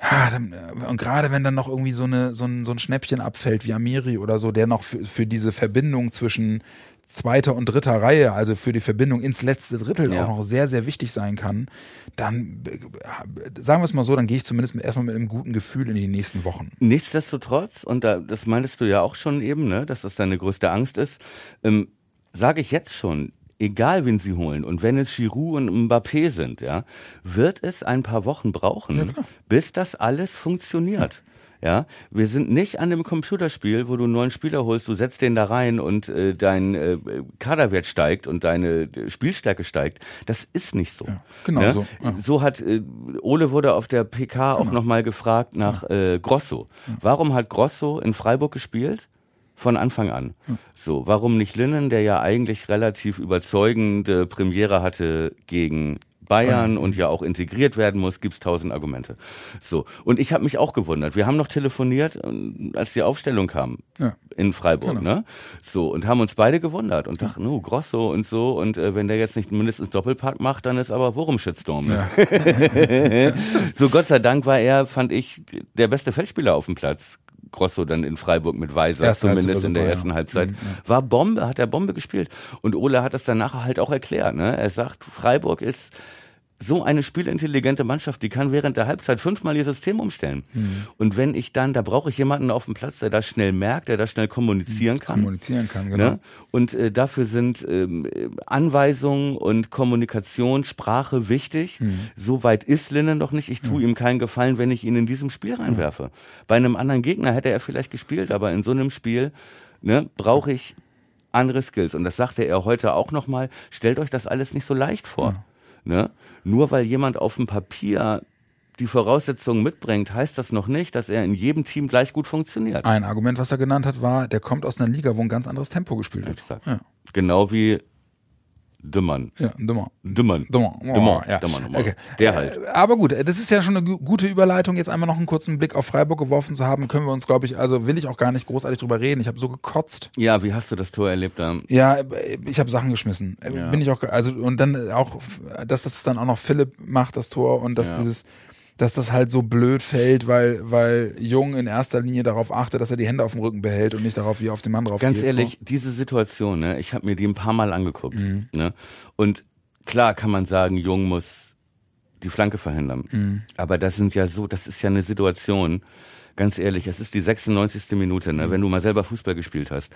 Äh, und gerade wenn dann noch irgendwie so, eine, so, ein, so ein Schnäppchen abfällt wie Amiri oder so, der noch für, für diese Verbindung zwischen zweiter und dritter Reihe, also für die Verbindung ins letzte Drittel Ja. auch noch sehr, sehr wichtig sein kann, dann äh, sagen wir es mal so, dann gehe ich zumindest erstmal mit einem guten Gefühl in die nächsten Wochen. Nichtsdestotrotz, und da, das meintest du ja auch schon eben, ne, dass das deine größte Angst ist, ähm, sage ich jetzt schon, egal wen sie holen, und wenn es Giroud und Mbappé sind, ja, wird es ein paar Wochen brauchen, bis das alles funktioniert. Ja, wir sind nicht an dem Computerspiel, wo du einen neuen Spieler holst, du setzt den da rein und äh, dein äh, Kaderwert steigt und deine Spielstärke steigt. Das ist nicht so. genau ne? so, ja. So hat äh, Ole wurde auf der PK auch noch mal gefragt nach äh, Grosso. Warum hat Grosso in Freiburg gespielt? Von Anfang an. So, warum nicht Linnen, der ja eigentlich relativ überzeugende Premiere hatte gegen Bayern und ja auch integriert werden muss, gibt's tausend Argumente. So. Und ich habe mich auch gewundert. Wir haben noch telefoniert, äh, als die Aufstellung kam Ja. in Freiburg, Genau. ne? So, und haben uns beide gewundert und dachten, oh, Grosso und so. Und äh, wenn der jetzt nicht mindestens Doppelpack macht, dann ist aber Wurm-Shitstorm. Ne? so, Gott sei Dank war er, fand ich, der beste Feldspieler auf dem Platz. Grosso dann in Freiburg mit Weiser, Erste zumindest in der super, ersten ja. Halbzeit. Mhm, War Bombe, hat er Bombe gespielt. Und Ole hat das dann nachher halt auch erklärt. Ne? Er sagt, Freiburg ist so eine spielintelligente Mannschaft, die kann während der Halbzeit fünfmal ihr System umstellen. Mhm. Und wenn ich dann, da brauche ich jemanden auf dem Platz, der das schnell merkt, der das schnell kommunizieren kann. Kommunizieren kann, genau. Ne? Und äh, dafür sind ähm, äh, Anweisungen und Kommunikation, Sprache wichtig. Mhm. So weit ist Linnen noch nicht. Ich tue ihm keinen Gefallen, wenn ich ihn in diesem Spiel reinwerfe. Bei einem anderen Gegner hätte er vielleicht gespielt, aber in so einem Spiel ne, brauche ich andere Skills. Und das sagte er heute auch nochmal. Stellt euch das alles nicht so leicht vor. Ne? Nur weil jemand auf dem Papier die Voraussetzungen mitbringt, heißt das noch nicht, dass er in jedem Team gleich gut funktioniert. Ein Argument, was er genannt hat, war, der kommt aus einer Liga, wo ein ganz anderes Tempo gespielt wird. Exakt. Ja, Genau wie Dümmern. ja dummer. Dümmern. Dummer. Dummer. ja. Dummer, Dummer. Okay. Der halt. Äh, Aber gut, das ist ja schon eine gu- gute Überleitung, jetzt einmal noch einen kurzen Blick auf Freiburg geworfen zu haben. Können wir uns, glaube ich, also will ich auch gar nicht großartig drüber reden. Ich habe so gekotzt. Ja, wie hast du das Tor erlebt? Da? Ja, ich habe Sachen geschmissen. Äh, Ja. Bin ich auch, also und dann auch, dass das dann auch noch Philipp macht, das Tor und dass Ja. dieses, dass das halt so blöd fällt, weil, weil Jung in erster Linie darauf achtet, dass er die Hände auf dem Rücken behält und nicht darauf, wie er auf den Mann drauf Ganz geht. ehrlich, diese Situation, ne, ich habe mir die ein paar Mal angeguckt. Mhm. Ne? Und klar kann man sagen, Jung muss die Flanke verhindern. Mhm. Aber das sind ja so, das ist ja eine Situation, ganz ehrlich, es ist die 96. Minute, Mhm. ne, wenn du mal selber Fußball gespielt hast.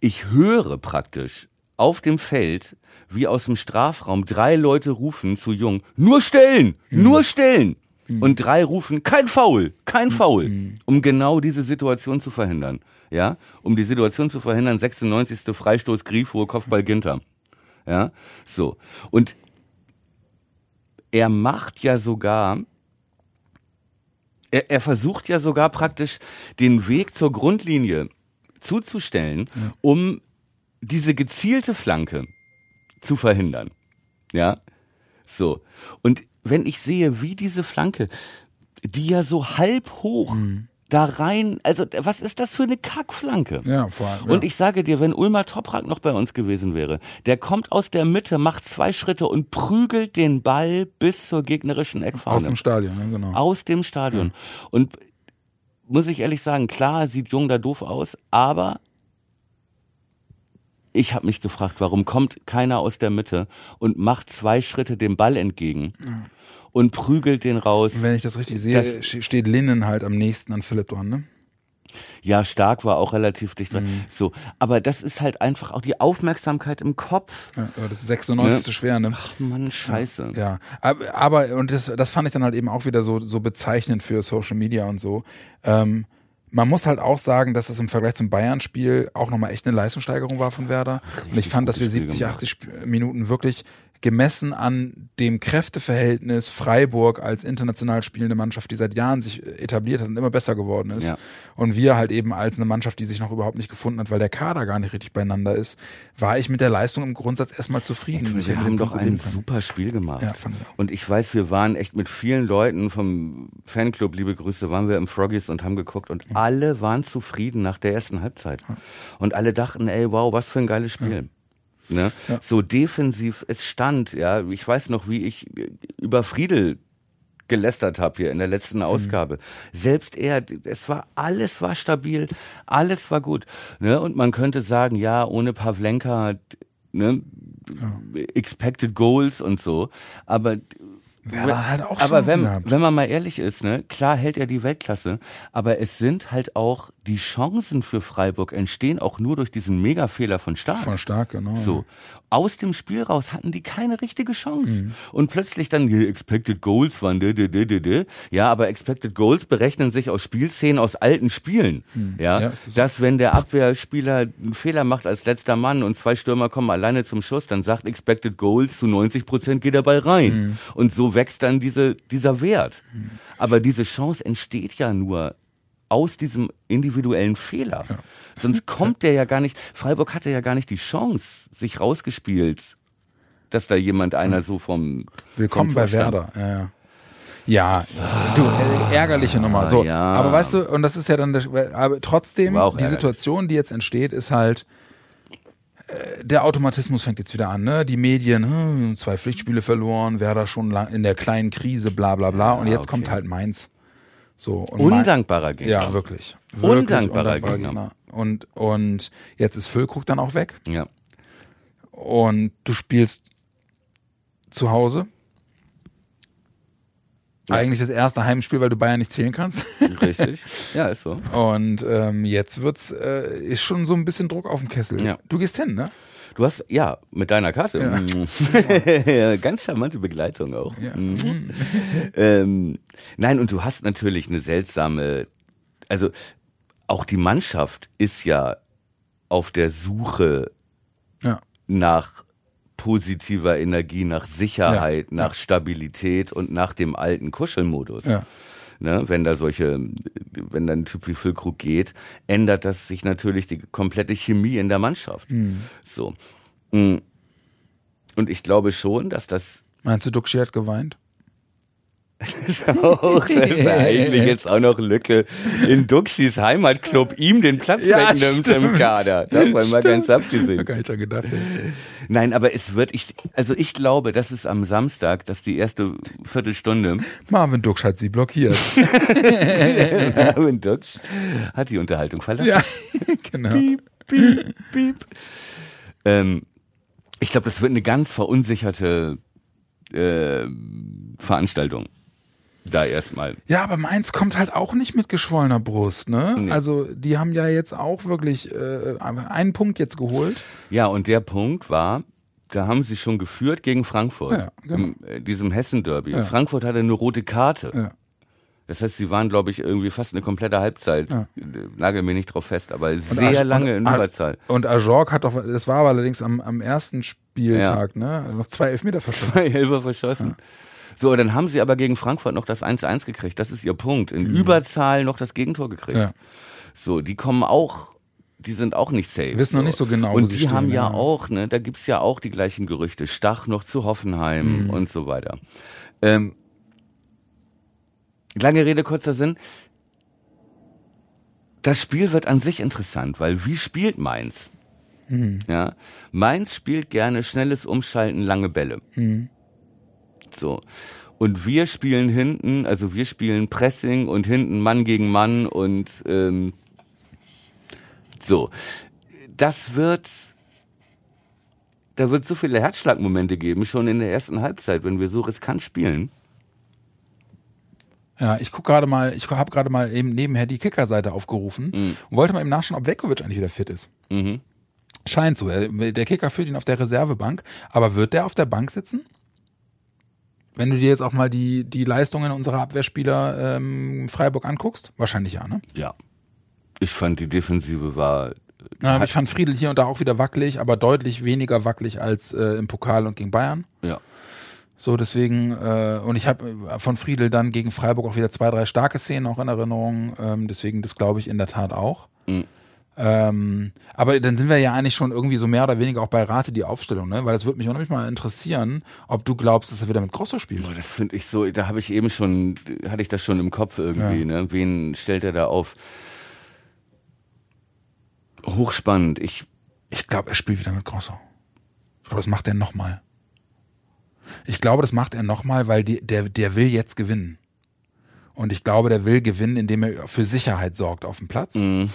Ich höre praktisch auf dem Feld, wie aus dem Strafraum drei Leute rufen zu Jung, nur stellen, Mhm. nur stellen. Und drei rufen, kein Foul, kein Foul, um genau diese Situation zu verhindern. Ja, um die Situation zu verhindern, 96. Freistoß Grifo, Kopfball Ginter. Ja, so. Und er macht ja sogar, er, er versucht ja sogar praktisch den Weg zur Grundlinie zuzustellen, um diese gezielte Flanke zu verhindern. Ja, so. Und wenn ich sehe, wie diese Flanke, die ja so halb hoch da rein, also was ist das für eine Kackflanke? Ja, vor allem. Und ja. ich sage dir, wenn Ulmar Toprak noch bei uns gewesen wäre, der kommt aus der Mitte, macht zwei Schritte und prügelt den Ball bis zur gegnerischen Eckfahne. aus dem Stadion, ne, genau. Aus dem Stadion. Und muss ich ehrlich sagen, klar sieht Jung da doof aus, aber ich habe mich gefragt, warum kommt keiner aus der Mitte und macht zwei Schritte dem Ball entgegen und prügelt den raus. Wenn ich das richtig sehe, Das- st- steht Linnen halt am nächsten an Philipp dran, ne? Ja, stark war auch relativ dicht dran. Mhm. So, aber das ist halt einfach auch die Aufmerksamkeit im Kopf. Ja, das ist 96. schwer, ne? Ach Mann, scheiße. Ja, aber, aber und das, das fand ich dann halt eben auch wieder so, so bezeichnend für Social Media und so. Ähm, man muss halt auch sagen, dass es im Vergleich zum Bayern-Spiel auch nochmal echt eine Leistungssteigerung war von Werder. und ich fand, dass wir gutes Spiel 70, gemacht. 80 Sp- Minuten wirklich gemessen an dem Kräfteverhältnis Freiburg als international spielende Mannschaft, die seit Jahren sich etabliert hat und immer besser geworden ist. Ja. Und wir halt eben als eine Mannschaft, die sich noch überhaupt nicht gefunden hat, weil der Kader gar nicht richtig beieinander ist, war ich mit der Leistung im Grundsatz erstmal zufrieden. Ich hätte Wir haben doch ein super Spiel gemacht. Ja, fand ich auch. Und ich weiß, wir waren echt mit vielen Leuten vom Fanclub, liebe Grüße, waren wir im Froggies und haben geguckt und alle waren zufrieden nach der ersten Halbzeit. Und alle dachten, ey, wow, was für ein geiles Spiel. Ne? So defensiv, es stand, ja, ich weiß noch, wie ich über Friedel gelästert habe hier in der letzten Ausgabe. Selbst er, es war alles war stabil, alles war gut. Ne? Und man könnte sagen, ja, ohne Pavlenka, ne, expected goals und so. Aber Werder hat auch aber Chancen wenn, gehabt. wenn man mal ehrlich ist, ne, klar hält er die Weltklasse, aber es sind halt auch die Chancen für Freiburg entstehen auch nur durch diesen Megafehler von Stark. Von stark, genau. So. Aus dem Spiel raus hatten die keine richtige Chance. Mhm. Und plötzlich dann die Expected Goals waren, de, de, de, de, de. ja, aber Expected Goals berechnen sich aus Spielszenen aus alten Spielen. Ja, Mhm. Ja, ist das dass wenn der Abwehrspieler einen Fehler macht als letzter Mann und zwei Stürmer kommen alleine zum Schuss, dann sagt Expected Goals zu 90 Prozent geht der Ball rein. Mhm. Und so wächst dann diese, dieser Wert. Aber diese Chance entsteht ja nur aus diesem individuellen Fehler. Sonst kommt der ja gar nicht, Freiburg hatte ja gar nicht die Chance, sich rausgespielt dass da jemand einer so vom Willkommen vom bei. Werder. Ja, ja. Ja, du, äh, ärgerliche Nummer. So, Ah, ja. aber weißt du, und das ist ja dann, der, aber trotzdem, die. Situation, die jetzt entsteht, ist halt, äh, der Automatismus fängt jetzt wieder an, ne? Die Medien, hm, zwei Pflichtspiele verloren, Werder schon lang in der kleinen Krise, bla bla bla. Und jetzt okay. kommt halt Mainz. So, Undankbarer Gegner. Ja, wirklich. wirklich Undankbarer Gegner. Und, und jetzt ist Füllkrug dann auch weg Ja. und du spielst zu Hause. Eigentlich das erste Heimspiel, weil du Bayern nicht zählen kannst. Richtig. Ja, ist so. Und ähm, jetzt wird's äh, ist schon so ein bisschen Druck auf dem Kessel. Ja. Du gehst hin, ne? Du hast, ja, mit deiner Karte. Ja. Ganz charmante Begleitung auch. Ja. Mhm. ähm, nein, und du hast natürlich eine seltsame, also auch die Mannschaft ist ja auf der Suche Ja. nach positiver Energie, nach Sicherheit, Ja, nach Stabilität und nach dem alten Kuschelmodus. Ja. Ne, wenn da solche, wenn da ein Typ wie Füllkrug geht, ändert das sich natürlich die komplette Chemie in der Mannschaft. So. Mm. Und ich glaube schon, dass das Meinst du, Duxi hat geweint? ist auch, das ist eigentlich jetzt auch noch Lücke in Duxis Heimatclub ihm den Platz Ja, wegnimmt im stimmt. Kader. Davon mal ganz abgesehen. gar nicht gedacht. Nein, aber es wird, ich, also ich glaube, das ist am Samstag, dass die erste Viertelstunde Marvin Dux hat sie blockiert. Marvin Dux hat die Unterhaltung verlassen. ja, genau. Piep, piep, piep. Ähm, ich glaube, das wird eine ganz verunsicherte äh, Veranstaltung. Da erstmal. Ja, aber Mainz kommt halt auch nicht mit geschwollener Brust, ne? Nee. Also die haben ja jetzt auch wirklich äh, einen Punkt jetzt geholt. Ja, und der Punkt war, da haben sie schon geführt gegen Frankfurt. Ja, genau. In äh, diesem Hessen-Derby. Ja. Frankfurt hatte eine rote Karte. Ja. Das heißt, sie waren, glaube ich, irgendwie fast eine komplette Halbzeit. Ja. Nagel mir nicht drauf fest, aber Und sehr Aj- lange in Überzahl. Und Ajorg hat doch, das war aber allerdings am, am ersten Spieltag, ne? Noch zwei Elfmeter verschossen. Zwei Elfer verschossen. So, dann haben sie aber gegen Frankfurt noch das 1-1 gekriegt. Das ist ihr Punkt. In Überzahl noch das Gegentor gekriegt. Mhm. Ja. So, die kommen auch, die sind auch nicht safe. Wissen noch nicht so genau, Und sie die stehen, haben ja, ja. auch, ne, da gibt's ja auch die gleichen Gerüchte. Stach noch zu Hoffenheim Mhm. und so weiter. Ähm, lange Rede, kurzer Sinn. Das Spiel wird an sich interessant, weil wie spielt Mainz? Mhm. Ja, Mainz spielt gerne schnelles Umschalten, lange Bälle. Mhm. So. Und wir spielen hinten, also wir spielen Pressing und hinten Mann gegen Mann und ähm, so. Das wird, da wird so viele Herzschlagmomente geben, schon in der ersten Halbzeit, wenn wir so riskant spielen. Ja, ich guck gerade mal, ich habe gerade mal eben nebenher die Kicker-Seite aufgerufen und wollte mal eben nachschauen, ob Vekovic eigentlich wieder fit ist. Mhm. Scheint so. Er- Der Kicker führt ihn auf der Reservebank, aber wird der auf der Bank sitzen? Wenn du dir jetzt auch mal die, die Leistungen unserer Abwehrspieler ähm, Freiburg anguckst, wahrscheinlich ja, ne? Ja. Ich fand, die Defensive war Na, Hat- ich fand Friedel hier und da auch wieder wackelig, aber deutlich weniger wackelig als äh, im Pokal und gegen Bayern. ja. So, deswegen, äh, und ich habe von Friedel dann gegen Freiburg auch wieder zwei, drei starke Szenen auch in Erinnerung. Ähm, deswegen, das glaube ich in der Tat auch. Mhm. Ähm, aber dann sind wir ja eigentlich schon irgendwie so mehr oder weniger auch bei Rate die Aufstellung, ne? Weil es würde mich unheimlich mal interessieren, ob du glaubst, dass er wieder mit Grosso spielt. Boah, das finde ich so, da habe ich eben schon, hatte ich das schon im Kopf irgendwie, ne? Wen stellt er da auf? Hochspannend. Ich, Ich glaube, er spielt wieder mit Grosso. Ich glaube, das macht er nochmal. Ich glaube, das macht er nochmal, weil die, der, der will jetzt gewinnen. Und ich glaube, der will gewinnen, indem er für Sicherheit sorgt auf dem Platz. Mhm.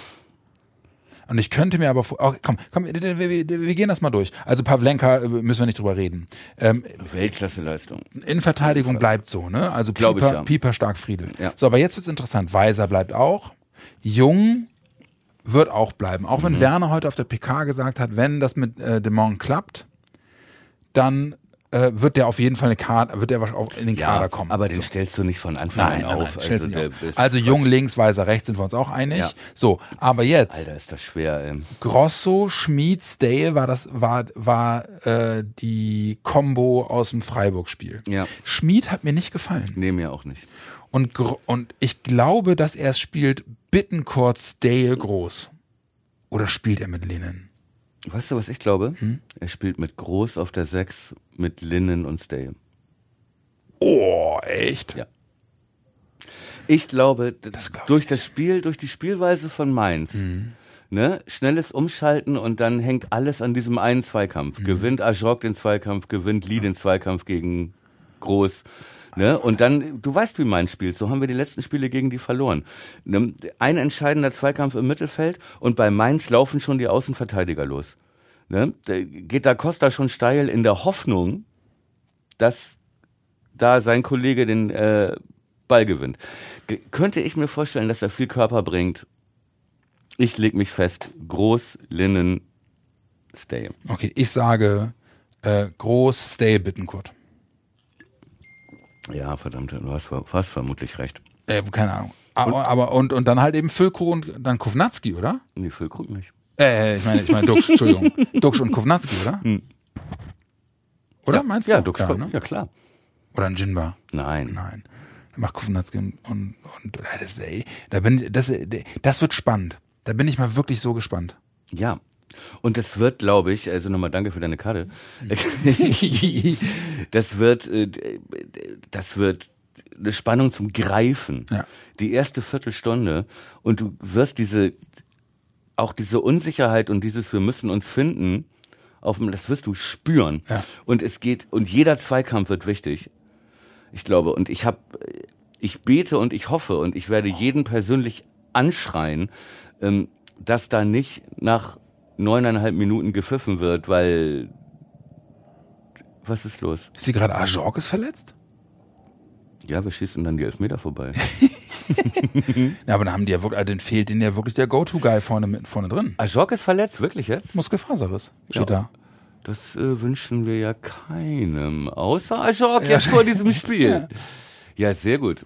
Und ich könnte mir aber, vor- oh, komm, komm, wir, wir, wir gehen das mal durch. Also Pavlenka äh, müssen wir nicht drüber reden. Ähm, Weltklasse-Leistung. in Verteidigung bleibt so, ne? Also Glaub ich, Pieper, ja. Pieper stark Friedel. Ja. So, aber jetzt wird's interessant. Weiser bleibt auch. Jung wird auch bleiben. Auch wenn Mhm. Werner heute auf der PK gesagt hat, wenn das mit äh, Demont klappt, dann äh, wird der auf jeden Fall eine Kader, wird der wahrscheinlich auch in den Kader kommen. aber den stellst du nicht von Anfang nein, an nein, auf. nein, sich der auf. also Jung links, Weiser rechts sind wir uns auch einig. Ja. So, aber jetzt Alter, ist das schwer, ey. Grosso, Schmid, Stale war das war war äh, die Combo aus dem Freiburg-Spiel. Ja. Schmid hat mir nicht gefallen. Nee, mir auch nicht. Und, und ich glaube, dass er es spielt Bittencourt Stale groß. Oder spielt er mit Linen? Weißt du, was ich glaube? Hm? Er spielt mit Groß auf der 6, mit Linnen und Stay. Oh, echt? Ja. Ich glaube, d- glaub durch das Spiel, durch die Spielweise von Mainz, Mhm. ne, schnelles Umschalten und dann hängt alles an diesem einen Zweikampf. Mhm. Gewinnt Ajok den Zweikampf, gewinnt Lee den Zweikampf gegen Groß. Ne? Und dann, du weißt, wie Mainz spielt, so haben wir die letzten Spiele gegen die verloren. Ne? Ein entscheidender Zweikampf im Mittelfeld und bei Mainz laufen schon die Außenverteidiger los. Ne? Geht da Costa schon steil in der Hoffnung, dass da sein Kollege den äh, Ball gewinnt. G könnte ich mir vorstellen, dass er viel Körper bringt. Ich leg mich fest. Groß, Linnen, Stay. Okay, ich sage äh, groß, stay Bittenkurt. Ja, verdammt, du hast, hast vermutlich recht. Äh, keine Ahnung. Aber, aber und, und dann halt eben Füllkrug und dann Kovnatski, oder? Nee, Füllkrug nicht. Äh, ich meine, ich meine Duxch, Entschuldigung. Duxch und Kovnatski, oder? Oder meinst du? Ja, du, ja, ja, ne? ja klar. Oder ein Jinba? Nein. Nein. Dann macht Kovnatski und, und, und ja, das, ey, da bin das, das wird spannend. Da bin ich mal wirklich so gespannt. Ja. Und das wird, glaube ich, also nochmal danke für deine Karte. das wird, äh, das wird eine Spannung zum Greifen. Ja. Die erste Viertelstunde und du wirst diese, auch diese Unsicherheit und dieses, wir müssen uns finden, auf das wirst du spüren. Ja. Und es geht, und jeder Zweikampf wird wichtig. Ich glaube, und ich habe, ich bete und ich hoffe und ich werde jeden persönlich anschreien, ähm, dass da nicht nach neuneinhalb Minuten gepfiffen wird, weil was ist los? Ist sie gerade Ajorg ist verletzt? Ja, wir schießen dann die Elfmeter vorbei. Ja, aber dann haben die ja wirklich, also den fehlt denen ja wirklich der Go-To-Guy vorne mit, vorne drin. Ajok ist verletzt, wirklich jetzt? Muskelfaserriss. Steht Ja. da. Das äh, wünschen wir ja keinem, außer Ajok jetzt vor diesem Spiel. Ja, sehr gut.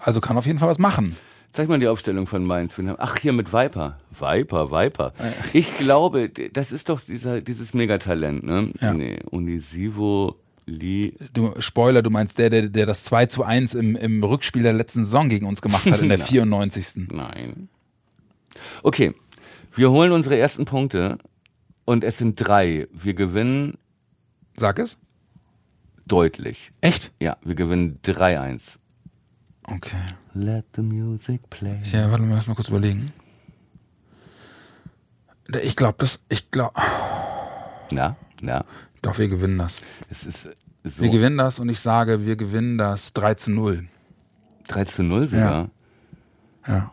Also kann auf jeden Fall was machen. Zeig mal die Aufstellung von Mainz. Ach, hier mit Viper. Viper, Viper. Ich glaube, das ist doch dieser, dieses Megatalent, ne? Ja. Nee, Unisivo, Lee. Du, Spoiler, du meinst der, der, der das 2 zu 1 im, im Rückspiel der letzten Saison gegen uns gemacht hat in der 94. Nein. Okay, wir holen unsere ersten Punkte und es sind drei. Wir gewinnen Sag es. deutlich. Echt? Ja, wir gewinnen 3-1. Okay. Let the music play. Ja, warte mal, lass mal kurz überlegen. Ich glaube, das, ich glaube, Na, na, doch, wir gewinnen das. es ist so Wir gewinnen das und ich sage, wir gewinnen das 3 zu 0. 3 zu 0 sogar. Ja.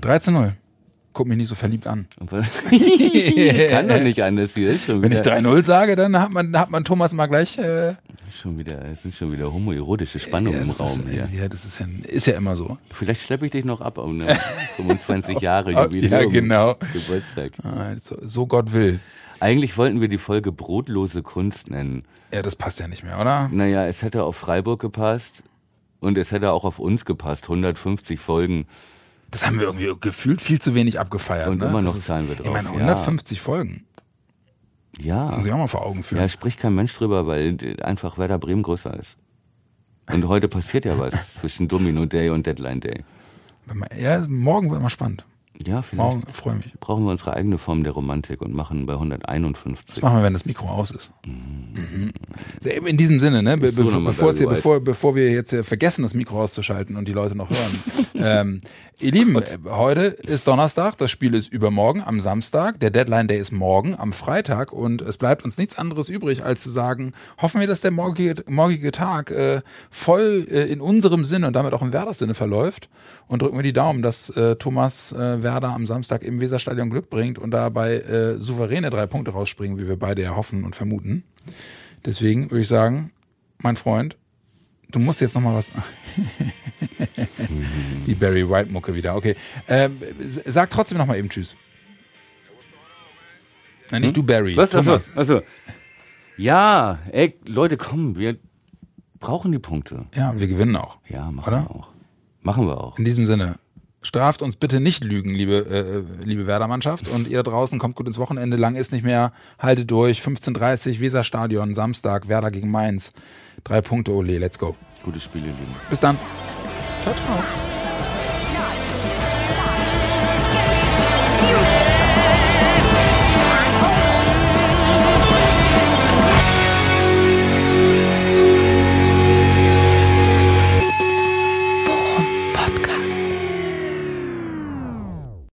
3 zu 0. Guck mich nicht so verliebt an. kann doch nicht anders hier. Ist schon Wenn ich wieder, 3-0 sage, dann hat man, hat man Thomas mal gleich. Äh, schon wieder, es sind schon wieder homoerotische Spannungen im das Raum ist, hier. Ja, das ist ja, ist ja immer so. Vielleicht schleppe ich dich noch ab um eine 25 Jahre Jubiläum. Ja, genau. Geburtstag. Ah, So, so Gott will. Eigentlich wollten wir die Folge Brotlose Kunst nennen. Ja, das passt ja nicht mehr, oder? Naja, es hätte auf Freiburg gepasst und es hätte auch auf uns gepasst. 150 Folgen. Das haben wir irgendwie gefühlt viel zu wenig abgefeiert. Und ne? immer noch zahlen wir drauf, Ich meine, ja. 150 Folgen. Ja. Muss ich auch mal vor Augen führen. Ja, spricht kein Mensch drüber, weil d- einfach Werder Bremen größer ist. Und heute passiert ja was zwischen Domino Day und Deadline Day. Ja, morgen wird mal spannend. Ja, vielleicht Morgen freue ich mich. brauchen wir unsere eigene Form der Romantik und machen bei 151. Das machen wir, wenn das Mikro aus ist. Mhm. In diesem Sinne, ne? Be mal bevor, hier, bevor, bevor wir jetzt äh, vergessen, das Mikro auszuschalten und die Leute noch hören. ähm, ihr Lieben, äh, heute ist Donnerstag, das Spiel ist übermorgen, am Samstag, der Deadline Day ist morgen, am Freitag und es bleibt uns nichts anderes übrig, als zu sagen, hoffen wir, dass der morgige, morgige Tag äh, voll äh, in unserem Sinne und damit auch im Werders Sinne verläuft. Und drücken wir die Daumen, dass äh, Thomas äh, Werder am Samstag im Weserstadion Glück bringt und dabei äh, souveräne drei Punkte rausspringen, wie wir beide ja hoffen und vermuten. Deswegen würde ich sagen, mein Freund, du musst jetzt noch mal was. Die Barry White Mucke wieder. Okay, ähm, sag trotzdem noch mal eben Tschüss. Nein, nicht du Barry. Hm? Was? Achso, achso. Ja, ey, Leute, komm, wir brauchen die Punkte. Ja, und wir gewinnen auch. Ja, machen Oder? wir auch. Machen wir auch. In diesem Sinne, straft uns bitte nicht Lügen, liebe, äh, liebe Werder-Mannschaft. Und ihr da draußen kommt gut ins Wochenende. Lang ist nicht mehr. Haltet durch. 15.30 Weserstadion, Samstag, Werder gegen Mainz. Drei Punkte, Ole. Let's go. Gute Spiele, Lieben. Bis dann. Ciao, ciao.